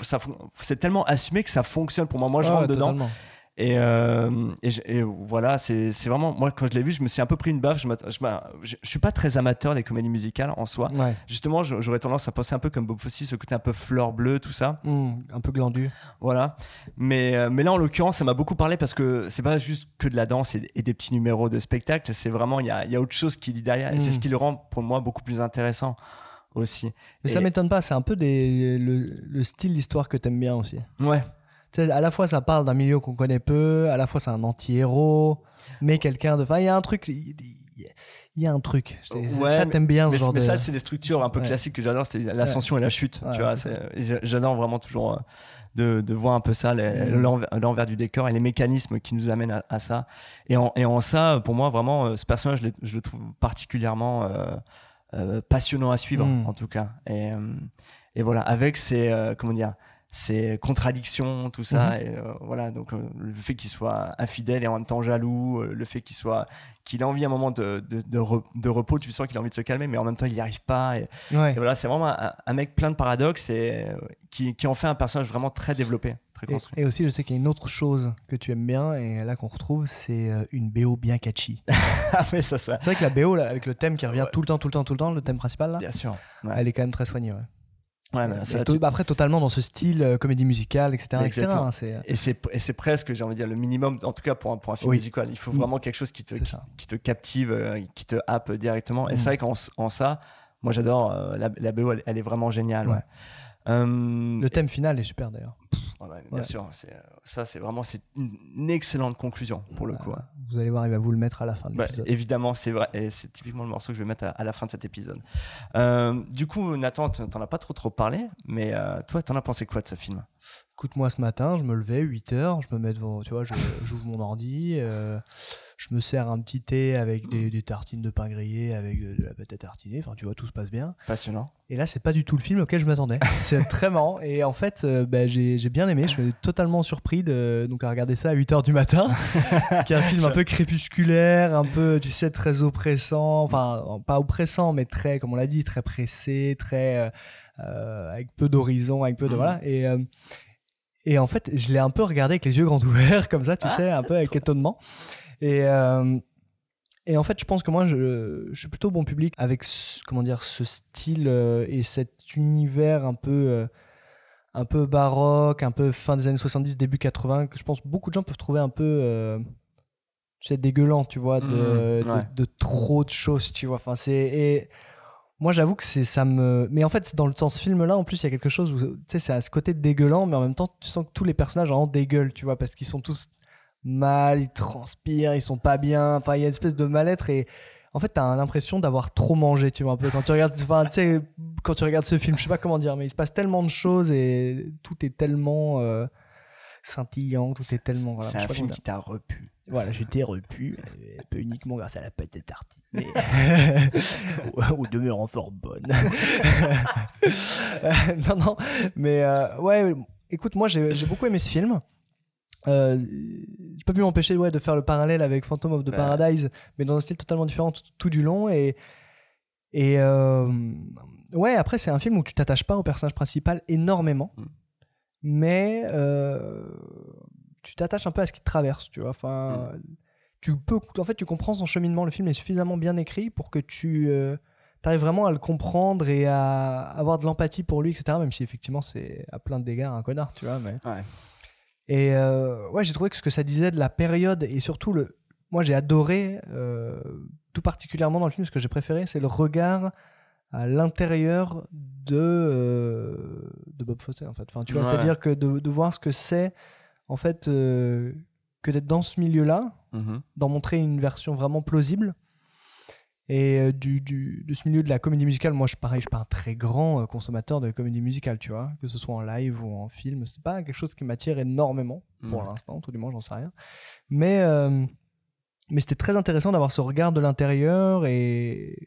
ça, c'est tellement assumé que ça fonctionne pour moi. Moi, je Ouais, rentre dedans. totalement. Et, euh, et, voilà, c'est vraiment moi quand je l'ai vu, je me suis un peu pris une baffe. Je, je, je, suis pas très amateur des comédies musicales en soi. Ouais. Justement, j'aurais tendance à penser un peu comme Bob Fosse, ce côté un peu fleur bleue, tout ça. Hmm, un peu glandu. Voilà. Mais, euh, mais là, en l'occurrence, ça m'a beaucoup parlé parce que c'est pas juste que de la danse et, et des petits numéros de spectacle. C'est vraiment, il y a, y a autre chose qui dit derrière. Et c'est ce qui le rend, pour moi, beaucoup plus intéressant aussi. Mais ça Et- m'étonne pas, c'est un peu des, le, le style d'histoire que t'aimes bien aussi. Ouais. À la fois ça parle d'un milieu qu'on connaît peu, à la fois c'est un anti-héros, mais quelqu'un de. Enfin, il y a un truc. Il y a un truc. Ouais, ça t'aimes bien ce Mais, genre mais de. ça, c'est des structures un peu Ouais. classiques que j'adore. C'est l'ascension et la chute. Tu vois, j'adore vraiment toujours euh, de, de voir un peu ça, Mm. l'envers du décor et les mécanismes qui nous amènent à, à ça. Et en, et en ça, pour moi, vraiment, euh, ce personnage, je, le trouve particulièrement euh, euh, passionnant à suivre, Mm. en tout cas. Et, et voilà, avec ses, euh, comment dire, ses contradictions, tout ça. Mhm. Et euh, voilà, donc euh, le fait qu'il soit infidèle et en même temps jaloux, euh, le fait qu'il soit, qu'il a envie à un moment de, de, de, re- de repos, tu sens qu'il a envie de se calmer, mais en même temps il n'y arrive pas. Et, Ouais. et voilà, c'est vraiment un, un mec plein de paradoxes et qui, qui en fait un personnage vraiment très développé, très construit. et aussi, je sais qu'il y a une autre chose que tu aimes bien, et là qu'on retrouve, c'est une BO bien catchy. (laughs) ah mais ça, ça, c'est vrai que la BO, là, avec le thème qui revient tout le temps, tout le temps, tout le temps, le thème principal, là, bien sûr. Ouais, elle est quand même très soignée. Ouais. ça, tu- bah, après, totalement dans ce style euh, comédie musicale, etc. etc., hein, c'est- Et c'est, presque, j'ai envie de dire, le minimum, en tout cas pour un, pour un film Oui. musical. Il faut Mm. vraiment quelque chose qui te, qui, te captive, euh, qui te happe directement. Et Mm. c'est vrai qu'en en ça, moi j'adore, euh, la, la BO, elle, elle est vraiment géniale. Ouais. Ouais. Euh, Le thème final est super d'ailleurs. ouais, bien sûr, c'est, euh, ça c'est vraiment c'est une, excellente conclusion pour le coup. hein. Vous allez voir, il va vous le mettre à la fin de Bah, l'épisode. évidemment, c'est vrai, et c'est typiquement le morceau que je vais mettre à, à la fin de cet épisode. Euh, du coup, Nathan, t'en as pas trop trop parlé, mais euh, toi, t'en as pensé quoi de ce film? Écoute-moi, ce matin, je me levais 8 heures, je me mets devant, tu vois, (laughs) j'ouvre mon ordi, euh, je me sers un petit thé avec des, des tartines de pain grillé, avec de, de la pâte à tartiner, enfin, tu vois, tout se passe bien. Passionnant. Et là, c'est pas du tout le film auquel je m'attendais. (laughs) c'est très marrant. Et en fait, euh, bah, j'ai bien aimé, je suis totalement surpris de, donc, à regarder ça à 8 heures du matin, (laughs) qui est un film un peu crépusculaire, un peu, tu sais, très oppressant, enfin, pas oppressant, mais très, comme on l'a dit, très pressé, très. euh, avec peu d'horizon, avec peu de. Mhm. Voilà. Et. Et en fait, je l'ai un peu regardé avec les yeux grands (laughs) ouverts, comme ça, tu Ah, sais, un peu avec étonnement. Et, euh, et en fait, je pense que moi, je, je suis plutôt bon public avec, ce- comment dire, ce style euh, et cet univers un peu, euh, un peu baroque, un peu fin des années 70, début 80, que je pense beaucoup de gens peuvent trouver un peu, tu sais, dégueulant, tu vois, de, ouais. de, de trop de choses, tu vois. Enfin, c'est et moi, j'avoue que c'est ça me. Mais en fait, dans, le, dans ce film-là, en plus, il y a quelque chose où, tu sais, c'est à ce côté dégueulant, mais en même temps, tu sens que tous les personnages vraiment dégueulent, tu vois, parce qu'ils sont tous mal, ils transpirent, ils sont pas bien. Enfin, il y a une espèce de mal-être et en fait, t'as l'impression d'avoir trop mangé, tu vois, un peu quand tu regardes. Enfin, tu sais, quand tu regardes ce film, je sais pas comment dire, mais il se passe tellement de choses et tout est tellement. euh, scintillant, tout est tellement. Voilà, c'est un film qui t'a repu. Voilà, j'étais repu, peu uniquement grâce à la pâte à tartiner. Ou demeurant fort bonne. (laughs) Non, non, mais euh, ouais, écoute, moi j'ai j'ai beaucoup aimé ce film. Euh, j'ai pas pu m'empêcher ouais, de faire le parallèle avec Phantom of the Ouais. Paradise, mais dans un style totalement différent tout, tout du long. Et, et euh, ouais, après, c'est un film où tu t'attaches pas au personnage principal énormément, Mm. mais euh, tu t'attaches un peu à ce qui te traverse, tu vois. Enfin, tu peux, en fait, tu comprends son cheminement. Le film est suffisamment bien écrit pour que tu euh, arrives vraiment à le comprendre et à avoir de l'empathie pour lui, etc. Même si effectivement, c'est à plein d'égards un connard, tu vois. Mais... Ouais. Et euh, ouais, j'ai trouvé que ce que ça disait de la période et surtout le. Moi, j'ai adoré, euh, tout particulièrement dans le film, ce que j'ai préféré, c'est le regard à l'intérieur de, euh, de Bob Fosse, en fait. Enfin, tu vois, Ouais. c'est-à-dire que de, de voir ce que c'est, en fait, euh, que d'être dans ce milieu-là, Mhm. d'en montrer une version vraiment plausible. Et euh, du, du- de ce milieu de la comédie musicale, moi, je, pareil, je suis pas un très grand euh, consommateur de comédie musicale, tu vois, que ce soit en live ou en film. C'est pas quelque chose qui m'attire énormément, pour Mhm. l'instant, tout du moins, j'en sais rien. Mais, euh, mais c'était très intéressant d'avoir ce regard de l'intérieur et. et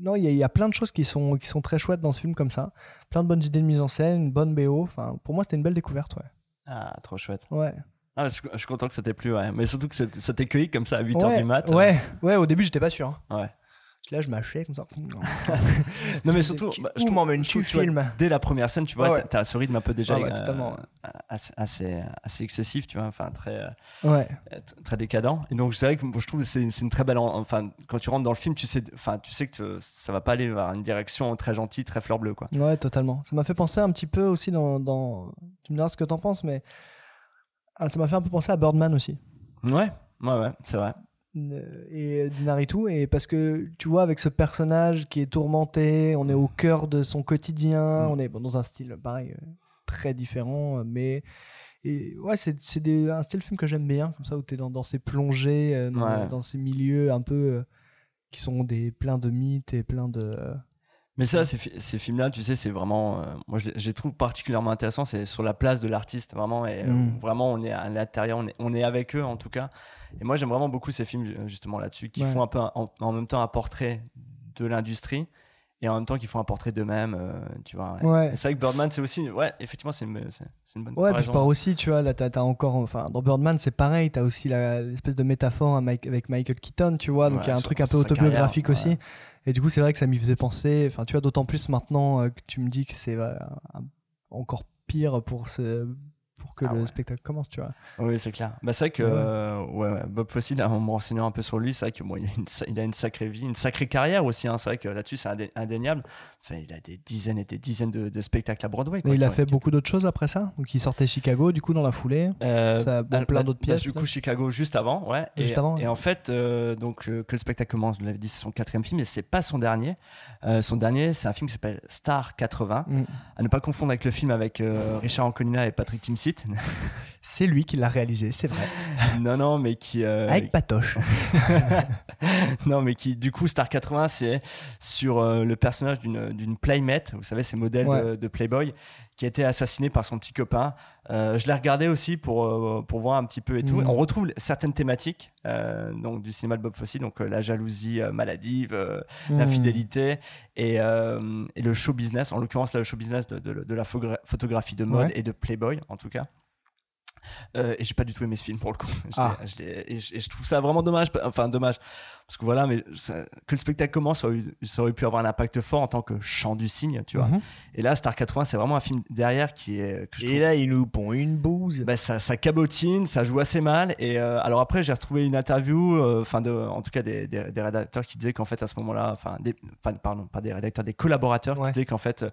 Non, il y, a- il y a plein de choses qui sont, qui sont très chouettes dans ce film comme ça. Plein de bonnes idées de mise en scène, une bonne BO. Enfin, pour moi, c'était une belle découverte, ouais. Ah, trop chouette. Ouais. Ah, je, suis- je suis content que ça t'ait plu, ouais. Mais surtout que ça t'ait cueilli comme ça à 8h ouais, du mat. Ouais, ouais, au début, j'étais pas sûr. hein. Ouais. Là, je mâchais comme ça. Non, mais surtout, bah, je trouve- trouve, tu vois, film Dès la première scène, tu vois, Ouais, ouais. t'as- ce rythme un peu déjà Ouais, ouais, euh, assez, assez, assez excessif, tu vois, enfin très, euh, Ouais. t- très décadent. Et donc, c'est vrai que je trouve que c'est une très belle. en- Enfin, quand tu rentres dans le film, tu sais, enfin, tu sais que ça va pas aller vers une direction très gentille, très fleur bleue, quoi. Ouais, totalement. Ça m'a fait penser un petit peu aussi dans. dans... Tu me diras ce que t'en penses, mais. Ah, ça m'a fait un peu penser à Birdman aussi. Ouais, ouais, ouais, c'est vrai. Euh, Et Dinaritu. Et parce que tu vois, avec ce personnage qui est tourmenté, on est au cœur de son quotidien, Mm. on est bon, dans un style pareil, euh, très différent, euh, mais. Et ouais, c'est un style film que j'aime bien, comme ça, où tu es dans, dans ces plongées, euh, dans, Ouais. dans ces milieux un peu. euh, qui sont des pleins de mythes et plein de. Mais ça, ces, ces films-là, tu sais, c'est vraiment. euh, moi, je les- je les trouve particulièrement intéressants. C'est sur la place de l'artiste, vraiment. Et euh, Mm. vraiment, on est à l'intérieur, on est, on est avec eux, en tout cas. Et moi, j'aime vraiment beaucoup ces films, justement, là-dessus, qui Ouais. font un peu, un- en, en même temps, un portrait de l'industrie. Et en même temps, qui font un portrait d'eux-mêmes, euh, tu vois. Ouais. C'est vrai que Birdman, c'est aussi. Ouais, effectivement, c'est une, une bonne Ouais, puis comparaison. par aussi, tu vois, là, t'as as encore, enfin, dans Birdman, c'est pareil, t'as aussi l'espèce de métaphore Mike- avec Michael Keaton, tu vois, donc il Ouais, y a un truc un peu autobiographique carrière, aussi. Et du coup, c'est vrai que ça m'y faisait penser, enfin, tu vois, d'autant plus maintenant euh, que tu me dis que c'est euh, encore pire pour, ce, pour que Ah le ouais. spectacle commence, tu vois. Oui, c'est clair. Bah, c'est vrai que Ouais. euh, ouais, Bob Fosse, là, en me renseignant un peu sur lui, c'est vrai que bon, a une, a sacrée vie, une sacrée carrière aussi. hein. C'est vrai que là-dessus, c'est indé- indéniable. Enfin, il a des dizaines et des dizaines de, de spectacles à Broadway. quoi, Mais il a fait beaucoup d'autres choses après ça. Donc il sortait Chicago, du coup, dans la foulée. Euh, Ça a bon, bah, plein bah, d'autres bah, pièces, du coup, Chicago juste avant, ouais. Juste et, avant, et en fait, euh, donc euh, que le spectacle commence, je l'avais dit, c'est son quatrième film, mais c'est pas son dernier. Euh, son dernier, c'est un film qui s'appelle Star 80. Mm. À ne pas confondre avec le film avec Richard Anconina et Patrick Timsit. Cheat (laughs) C'est lui qui l'a réalisé, c'est vrai. (laughs) non, non, mais qui. euh, Avec Patoche. (laughs) non, mais qui, du coup, Star 80, c'est sur euh, le personnage d'une Playmate, vous savez, ces modèles de, Ouais. de Playboy, qui a été assassiné par son petit copain. Euh, je l'ai regardé aussi pour, pour voir un petit peu et tout. Mhm. On retrouve certaines thématiques donc, du cinéma de Bob Fosse, donc la jalousie maladive, Mm. l'infidélité et, et le show business, en l'occurrence, le show business de, de- de la photographie de mode Ouais. et de Playboy, en tout cas. Euh, et j'ai pas du tout aimé ce film pour le coup. (laughs) Je Ah. je et, je, et je trouve ça vraiment dommage. Enfin, dommage. Parce que voilà, mais ça- que le spectacle commence, ça aurait, eu- ça aurait pu avoir un impact fort en tant que chant du cygne, tu vois. Mhm. Et là, Star 80, c'est vraiment un film derrière qui est. Que je trouve- Et là, il nous pond une bouse. bah, ça, ça cabotine, ça joue assez mal. Et euh, alors après, j'ai retrouvé une interview, euh, enfin de, en tout cas des, des, des rédacteurs qui disaient qu'en fait à ce moment-là, enfin, pardon, pas des rédacteurs, des collaborateurs Ouais. qui disaient qu'en fait euh,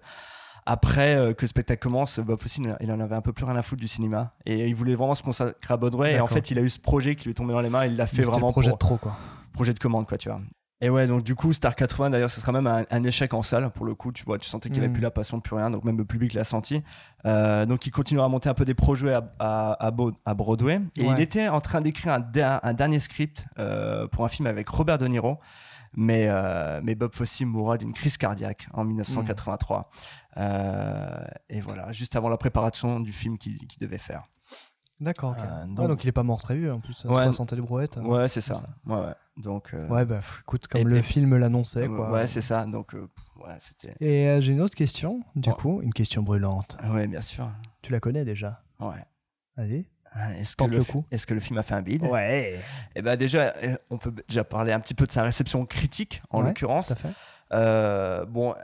après euh, que le spectacle commence, Bob Fosse il en avait un peu plus rien à foutre du cinéma et il voulait vraiment se consacrer à Broadway. Et en fait, il a eu ce projet qui lui est tombé dans les mains. Il l'a fait le vraiment projet pour de trop, quoi. projet de commande, quoi, tu vois. Et ouais, donc du coup, Star 80, d'ailleurs, ce sera même un, un échec en salle, pour le coup, tu vois, tu sentais qu'il n'y avait Mm. plus la passion, plus rien, donc même le public l'a senti. Euh, donc il continuera à monter un peu des projets à, Broadway. Et Ouais. il était en train d'écrire un, der- un dernier script euh, pour un film avec Robert De Niro. Mais, euh, mais Bob Fosse mourra d'une crise cardiaque en 1983. Euh, et voilà, juste avant la préparation du film qu'il devait faire. D'accord. Euh, Ouais, donc- il est pas mort très vieux en plus. Ouais. 60 des brouettes. Ouais, c'est ça. Ouais, ouais. Donc, euh, Ouais, bah écoute, comme Et- le et- film l'annonçait, quoi. ouais, c'est ça. Donc, euh, ouais, c'était. Et j'ai une autre question, du Ouais. coup, une question brûlante. Ouais, bien sûr. Tu la connais déjà? Ouais. Vas-y. Est-ce que, le coup. est-ce que le film a fait un bide? Ouais. Eh ben déjà, euh, on peut déjà parler un petit peu de sa réception critique, en Ouais, l'occurrence. Tout à fait. Euh, bon,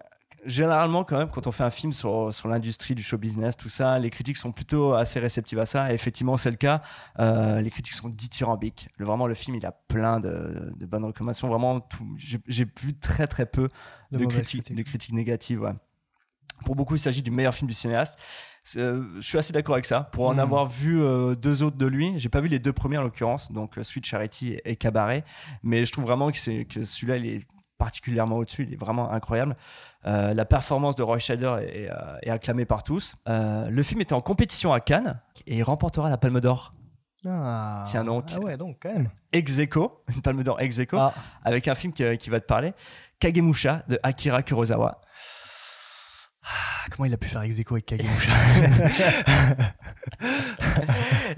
généralement, quand même, quand on fait un film sur, sur l'industrie du show business, tout ça, les critiques sont plutôt assez réceptives à ça. Et effectivement, c'est le cas. Euh, les critiques sont dithyrambiques. Le, vraiment, le film, il a plein de, de bonnes recommandations. Vraiment, tout. J'ai j'ai vu très, très peu De critiques, critiques. de critiques négatives. ouais. Pour beaucoup, il s'agit du meilleur film du cinéaste. Euh, je suis assez d'accord avec ça. Pour en Mhm. avoir vu euh, deux autres de lui, j'ai pas vu les deux premiers en l'occurrence, donc euh, Sweet Charity et Cabaret, mais je trouve vraiment que, celui-là, il est particulièrement au-dessus, il est vraiment incroyable. Euh, la performance de Roy Scheider est, est acclamée par tous. Le film était en compétition à Cannes et il remportera la Palme d'Or Ah. Tiens donc. Ah ouais, donc quand même. ex aequo, (laughs) une Palme d'Or ex aequo, Ah. avec un film qui, qui va te parler, Kagemusha de Akira Kurosawa. Ah, Comment il a pu faire ex avec Kagemusha (laughs)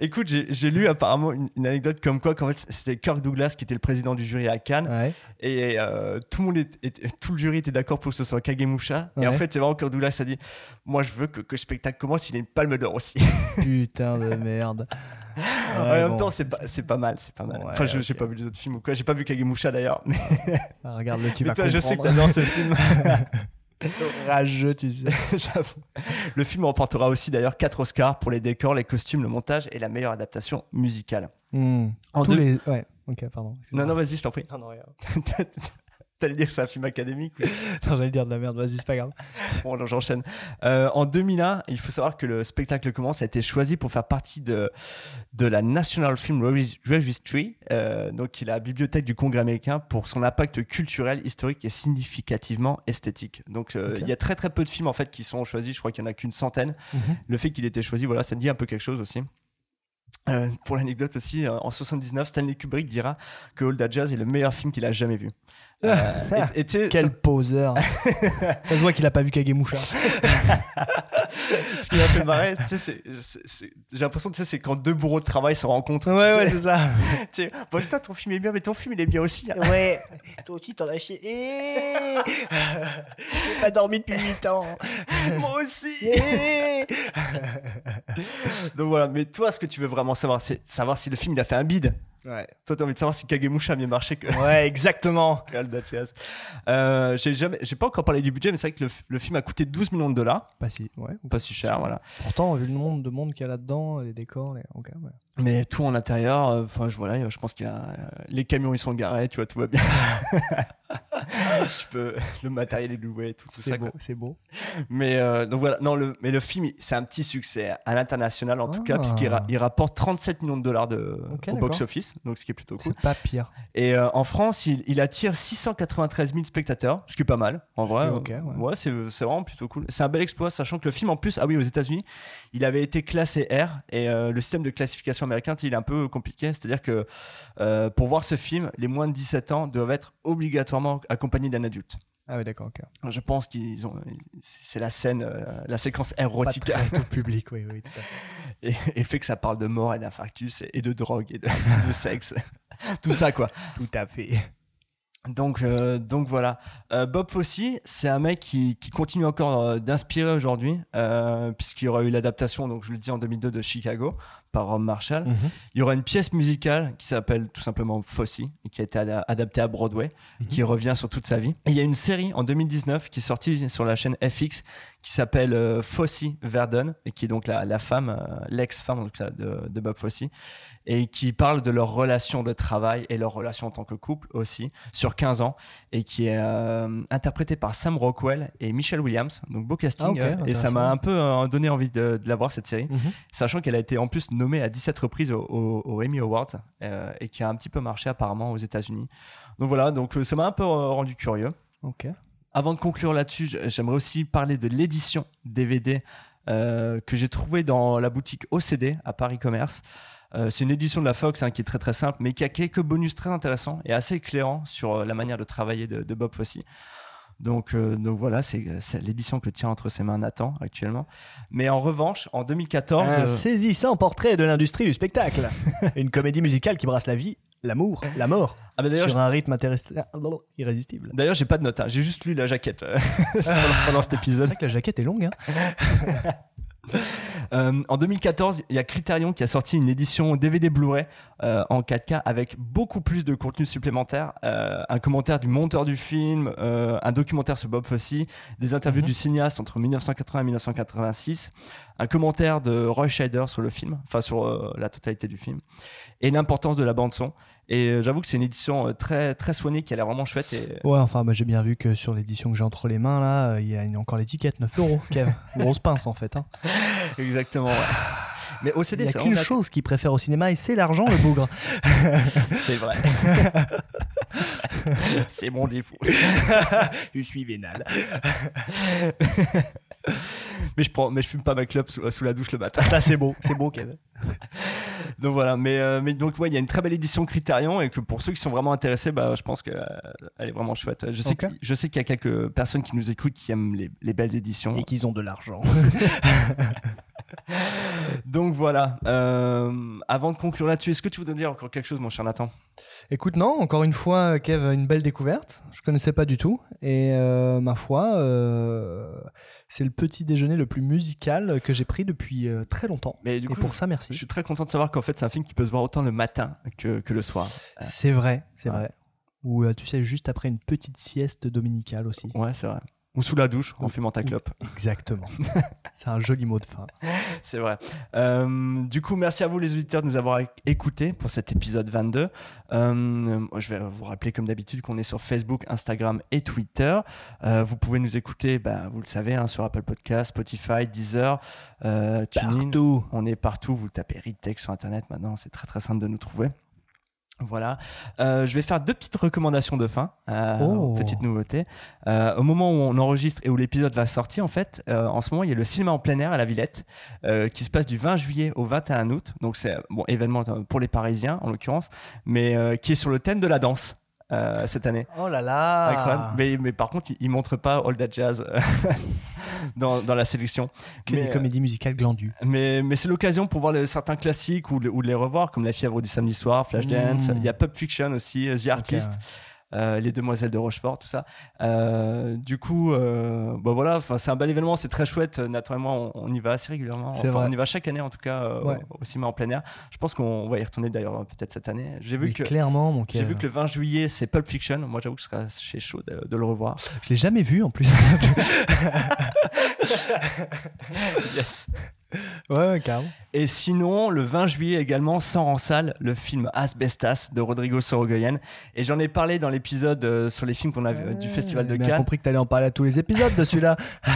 Écoute, j'ai lu apparemment une, une anecdote comme quoi qu'en fait c'était Kirk Douglas qui était le président du jury à Cannes Ouais. et euh, tout le monde est- était- tout le jury était d'accord pour que ce soit Kagemusha et en fait c'est vraiment Kirk Douglas a dit moi je veux que, que le spectacle commence il ait une palme d'or aussi (laughs) Putain de merde. en même bon. temps c'est pas mal c'est pas mal Ouais, enfin je j'ai ok. pas vu les autres films ou quoi j'ai pas vu Kagemusha d'ailleurs mais, Ah, Regarde-le, tu (laughs) mais vas toi je sais que comprendre. t'adores ce film (laughs) Rageux, tu sais. (laughs) Le film remportera aussi d'ailleurs 4 Oscars pour les décors, les costumes, le montage et la meilleure adaptation musicale. Hmm. En Tous deux- les... Ouais, ok, pardon. Non, non, vas-y, je t'en prie. Non, non, rien. (laughs) T'allais dire que c'est un film académique oui. (laughs) Attends, j'allais dire de la merde, vas-y, c'est pas grave. (laughs) Bon, alors, j'enchaîne. Euh, en 2001, il faut savoir que le spectacle commence a été choisi pour faire partie de, de la National Film Regis- Registry, euh, donc qui est la bibliothèque du Congrès américain, pour son impact culturel, historique et significativement esthétique. Donc euh, il y a très très peu de films en fait qui sont choisis. Je crois qu'il y en a qu'une centaine. Mhm. Le fait qu'il ait été choisi, voilà, ça dit un peu quelque chose aussi. Euh, pour l'anecdote aussi, euh, en 79, Stanley Kubrick dira que All That Jazz est le meilleur film qu'il a jamais vu. Euh, et- et Quel ça- poseur. (laughs) ça se voit qu'il a pas vu Kagemusha. ce qui m'a fait marrer, j'ai l'impression que tu sais, c'est quand deux bourreaux de travail se rencontrent. Ouais, ouais, c'est ça. (laughs) Bon, toi, ton film est bien, mais ton film, il est bien aussi. hein. Ouais, toi aussi t'en as chié. Eh J'ai pas dormi depuis 8 ans. Moi aussi. (laughs) Donc voilà, mais toi, ce que tu veux vraiment savoir, c'est savoir si le film, il a fait un bide. Ouais. Toi, t'as envie de savoir si Kagemusha a mieux marché que ouais, exactement. (laughs) Euh, j'ai jamais, j'ai pas encore parlé du budget, mais c'est vrai que le, le film a coûté 12 millions de dollars. Pas si, ouais. Pas si cher, voilà. Pourtant, vu le nombre de monde qu'il y a là-dedans, les décors, les... ok, ouais. Mais tout en intérieur, euh, enfin, je voilà, je pense qu'il y a euh, les camions, ils sont garés, tu vois, tout va bien. (laughs) je peux, le matériel est loué, tout, tout ça. C'est beau. Mais euh, donc voilà, non, le, mais le film, il- c'est un petit succès à l'international en tout Ah. cas, puisqu'il ra- il rapporte 37 millions de dollars de, au box-office, donc ce qui est plutôt cool. C'est pas pire. Et euh, en France, il, il attire 693 000 spectateurs, ce qui est pas mal, en vrai. euh, ouais. c'est c'est vraiment plutôt cool. C'est un bel exploit, sachant que le film, en plus, ah oui, aux États-Unis, il avait été classé R, et euh, le système de classification américain, il est un peu compliqué. C'est-à-dire que pour voir ce film, les moins de 17 ans doivent être obligatoirement accompagnés d'un adulte. Ah ouais, d'accord, ok. Je pense qu'ils ont, c'est la scène, euh, la séquence Pas érotique, (laughs) très tout public, oui, oui, tout à fait. (laughs) et, et fait que ça parle de mort et d'infarctus et, et de drogue et de, (laughs) de sexe, tout ça quoi. Tout à fait. Donc, euh, donc voilà. Euh, Bob Fosse, c'est un mec qui, qui continue encore d'inspirer aujourd'hui, puisqu'il y aura eu l'adaptation, donc je le dis en 2002, de Chicago par Rob Marshall. Mhm. Il y aura une pièce musicale qui s'appelle tout simplement Fosse, et qui a été ada- adaptée à Broadway, Mhm. qui revient sur toute sa vie. Et il y a une série en 2019 qui est sortie sur la chaîne FX qui s'appelle euh, Verdon, et qui est donc la, la femme, euh, l'ex-femme de, de Bob Fosse, et qui parle de leur relation de travail et leur relation en tant que couple aussi, sur 15 ans, et qui est euh, interprétée par Sam Rockwell et Michelle Williams. Donc beau casting, Ah, euh, et ça m'a un peu donné envie de, de la voir cette série Mhm. sachant qu'elle a été en plus nommée à 17 reprises au, au- au Emmy Awards euh, et qui a un petit peu marché apparemment aux États-Unis. Donc voilà, donc euh, ça m'a un peu euh, rendu curieux. Ok. Avant de conclure là-dessus, j'aimerais aussi parler de l'édition DVD euh, que j'ai trouvée dans la boutique OCD à Paris Commerce. Euh, c'est une édition de la Fox hein, qui est très très simple, mais qui a quelques bonus très intéressants et assez éclairants sur la manière de travailler de, de Bob Fosse. Donc, euh, donc voilà, c'est c'est l'édition que tient entre ses mains Nathan actuellement. Mais en revanche, en 2014, Un euh, saisissant portrait de l'industrie du spectacle. (laughs) Une comédie musicale qui brasse la vie, l'amour, la mort. ah bah Sur un rythme irrésistible. D'ailleurs, j'ai pas de note. hein. J'ai juste lu la jaquette euh, pendant, (laughs) pendant cet C'est épisode. vrai que la jaquette est longue. Hein. (laughs) Euh, en 2014, il y a Criterion qui a sorti une édition DVD Blu-ray euh, en 4K avec beaucoup plus de contenu supplémentaire, euh, un commentaire du monteur du film, un documentaire sur Bob Fosse, des interviews Mhm. du cinéaste entre 1980 et 1986, un commentaire de Roy Scheider sur le film, enfin sur la totalité du film, et l'importance de la bande son. Et euh, j'avoue que c'est une édition euh, très très soignée qui a l'air vraiment chouette. Et, Ouais, enfin, bah, j'ai bien vu que sur l'édition que j'ai entre les mains, là, euh, il y a encore l'étiquette 9 euros. Kev. (laughs) Grosse pince, en fait. Hein. Exactement. ouais. Mais au Il CD, c'est qu'une chose qu'il préfère au cinéma et c'est l'argent, le bougre. (laughs) C'est vrai. (laughs) c'est mon défaut. (laughs) Je suis vénal. mais je prends, mais je fume pas ma clope sous, sous la douche le matin. Ça, c'est beau. C'est beau, Kev. Donc voilà. Mais, euh, mais donc ouais, il y a une très belle édition Criterion et que pour ceux qui sont vraiment intéressés, bah, je pense qu'elle est vraiment chouette. Je sais, que- je sais qu'il y a quelques personnes qui nous écoutent qui aiment les, les belles éditions. Et qu'ils ont de l'argent. Donc voilà. Euh, avant de conclure là-dessus, est-ce que tu voudrais dire encore quelque chose, mon cher Nathan? Écoute, non, encore une fois, Kev, une belle découverte. Je connaissais pas du tout. Et euh, ma foi, euh, c'est le petit déjeuner le plus musical que j'ai pris depuis très longtemps. Mais du Et coup, pour ça, merci. je suis très content de savoir qu'en fait, c'est un film qui peut se voir autant le matin que, que le soir. C'est vrai, c'est Ouais. vrai. Ou tu sais, juste après une petite sieste dominicale aussi. Ouais, c'est vrai. Ou sous la douche en fumant ta clope. Exactement. (laughs) c'est un joli mot de fin. C'est vrai. Euh, du coup, merci à vous les auditeurs de nous avoir éc- écoutés pour cet épisode 22. Euh, je vais vous rappeler comme d'habitude qu'on est sur Facebook, Instagram et Twitter. Euh, vous pouvez nous écouter, bah, vous le savez, hein, sur Apple Podcast, Spotify, Deezer, TuneIn. Partout. On est partout. Vous tapez Readtech sur Internet maintenant. C'est très très simple de nous trouver. Voilà. Euh, je vais faire deux petites recommandations de fin. Euh, Oh. Petite nouveauté. Euh, au moment où on enregistre et où l'épisode va sortir, en fait, euh, en ce moment, il y a le cinéma en plein air à la Villette euh, qui se passe du 20 juillet au 21 août. Donc, c'est bon événement pour les Parisiens, en l'occurrence, mais euh, qui est sur le thème de la danse. Euh, cette année. Oh là là. Incroyable. Mais, mais par contre, il, il montre pas All That Jazz euh, (laughs) dans, dans la sélection. Que Mais, des euh, comédies musicales glandues. mais, mais c'est l'occasion pour voir les- certains classiques ou, le- ou de les revoir, comme La fièvre du samedi soir, Flashdance. Mm. Il y a Pulp Fiction aussi, The Artist. Euh, Les Demoiselles de Rochefort, tout ça. Euh, du coup, euh, bah voilà, c'est un bel événement, c'est très chouette. Moi, on, on y va assez régulièrement. Enfin, on y va chaque année, en tout cas, Ouais. au cinéma en plein air. Je pense qu'on va y retourner d'ailleurs peut-être cette année. J'ai vu Oui, que. clairement, mon J'ai vu que le 20 juillet, c'est Pulp Fiction. Moi, j'avoue que je serais chez chaud de, de le revoir. Je l'ai jamais vu en plus. (laughs) yes. (laughs) ouais, ouais, carrément. Et sinon, le 20 juillet également sort en salle le film Asbestas de Rodrigo Sorogoyen. Et j'en ai parlé dans l'épisode euh, sur les films qu'on a euh, du Festival de J'ai Cannes. compris que t'allais en parler à tous les épisodes de celui-là. (laughs)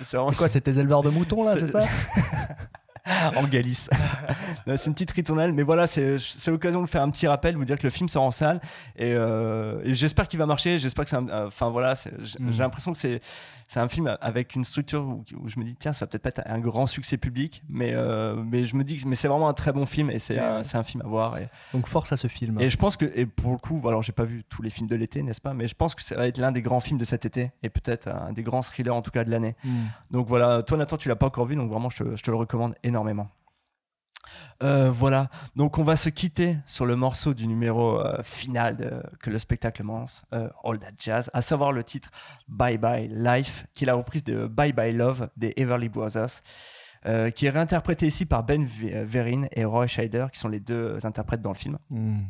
C'est quoi, c'est tes éleveurs de moutons là, c'est ça (laughs) (laughs) en Galice. (laughs) C'est une petite ritournelle, mais voilà, c'est l'occasion de faire un petit rappel, vous dire que le film sort en salle. Et, euh, et j'espère qu'il va marcher. J'espère que c'est un. euh, Enfin voilà, j'ai Mm. j'ai l'impression que c'est c'est un film avec une structure où, où je me dis tiens, ça va peut-être pas être un grand succès public, mais euh, mais je me dis que mais c'est vraiment un très bon film et c'est un, c'est un film à voir. Et, Donc force à ce film. Et je pense que, et pour le coup, alors j'ai pas vu tous les films de l'été, n'est-ce pas Mais je pense que ça va être l'un des grands films de cet été et peut-être un des grands thrillers en tout cas de l'année. Hmm. Donc voilà, toi Nathan, tu l'as pas encore vu, donc vraiment je te, je te le recommande énormément. Euh, voilà, donc on va se quitter sur le morceau du numéro euh, final que le spectacle commence, euh, All That Jazz, à savoir le titre Bye Bye Life, qui est la reprise de Bye Bye Love des Everly Brothers, euh, qui est réinterprété ici par Ben V- Vereen et Roy Scheider, qui sont les deux interprètes dans le film. Hmm.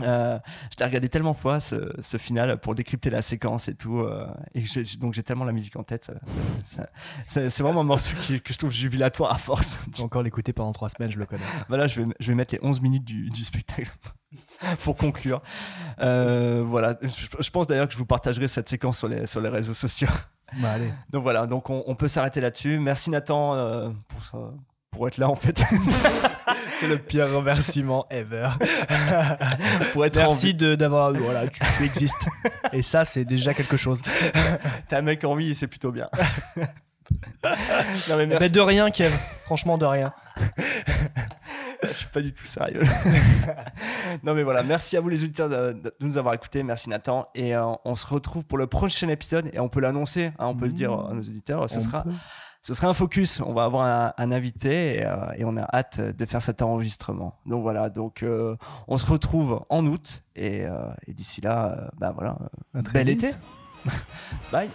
Euh, je l'ai regardé tellement fois ce, ce final pour décrypter la séquence et tout euh, et donc j'ai tellement la musique en tête c'est vraiment un morceau qui- que je trouve jubilatoire à force. Je vais encore l'écouter pendant trois semaines, je le connais. (laughs) voilà je vais, je vais mettre les 11 minutes du, du spectacle (laughs) pour conclure. Euh, voilà je, je pense d'ailleurs que je vous partagerai cette séquence sur les, sur les réseaux sociaux. Bah allez. donc voilà donc on, on peut s'arrêter là-dessus. Merci Nathan euh, pour, ça- pour être là en fait (laughs) C'est le pire remerciement ever. (laughs) pour être Merci de d'avoir voilà, tu, tu existes. Et ça c'est déjà quelque chose. (laughs) t'es un mec en vie et c'est plutôt bien non mais Mais merci de rien Kev, franchement de rien. (laughs) je suis pas du tout sérieux. non, mais voilà, merci à vous les auditeurs de, de nous avoir écoutés. Merci Nathan. Et euh, on se retrouve pour le prochain épisode. Et on peut l'annoncer, hein, on peut le dire à nos auditeurs. Ce On sera, peut. Ce sera un focus. On va avoir un, un invité et, euh, et on a hâte de faire cet enregistrement. Donc voilà, donc euh, on se retrouve en août. Et, euh, et d'ici là, euh, bah voilà, euh, bel vite. été. (laughs) Bye.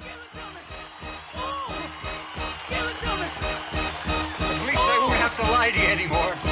At least I won't have to lie to you anymore.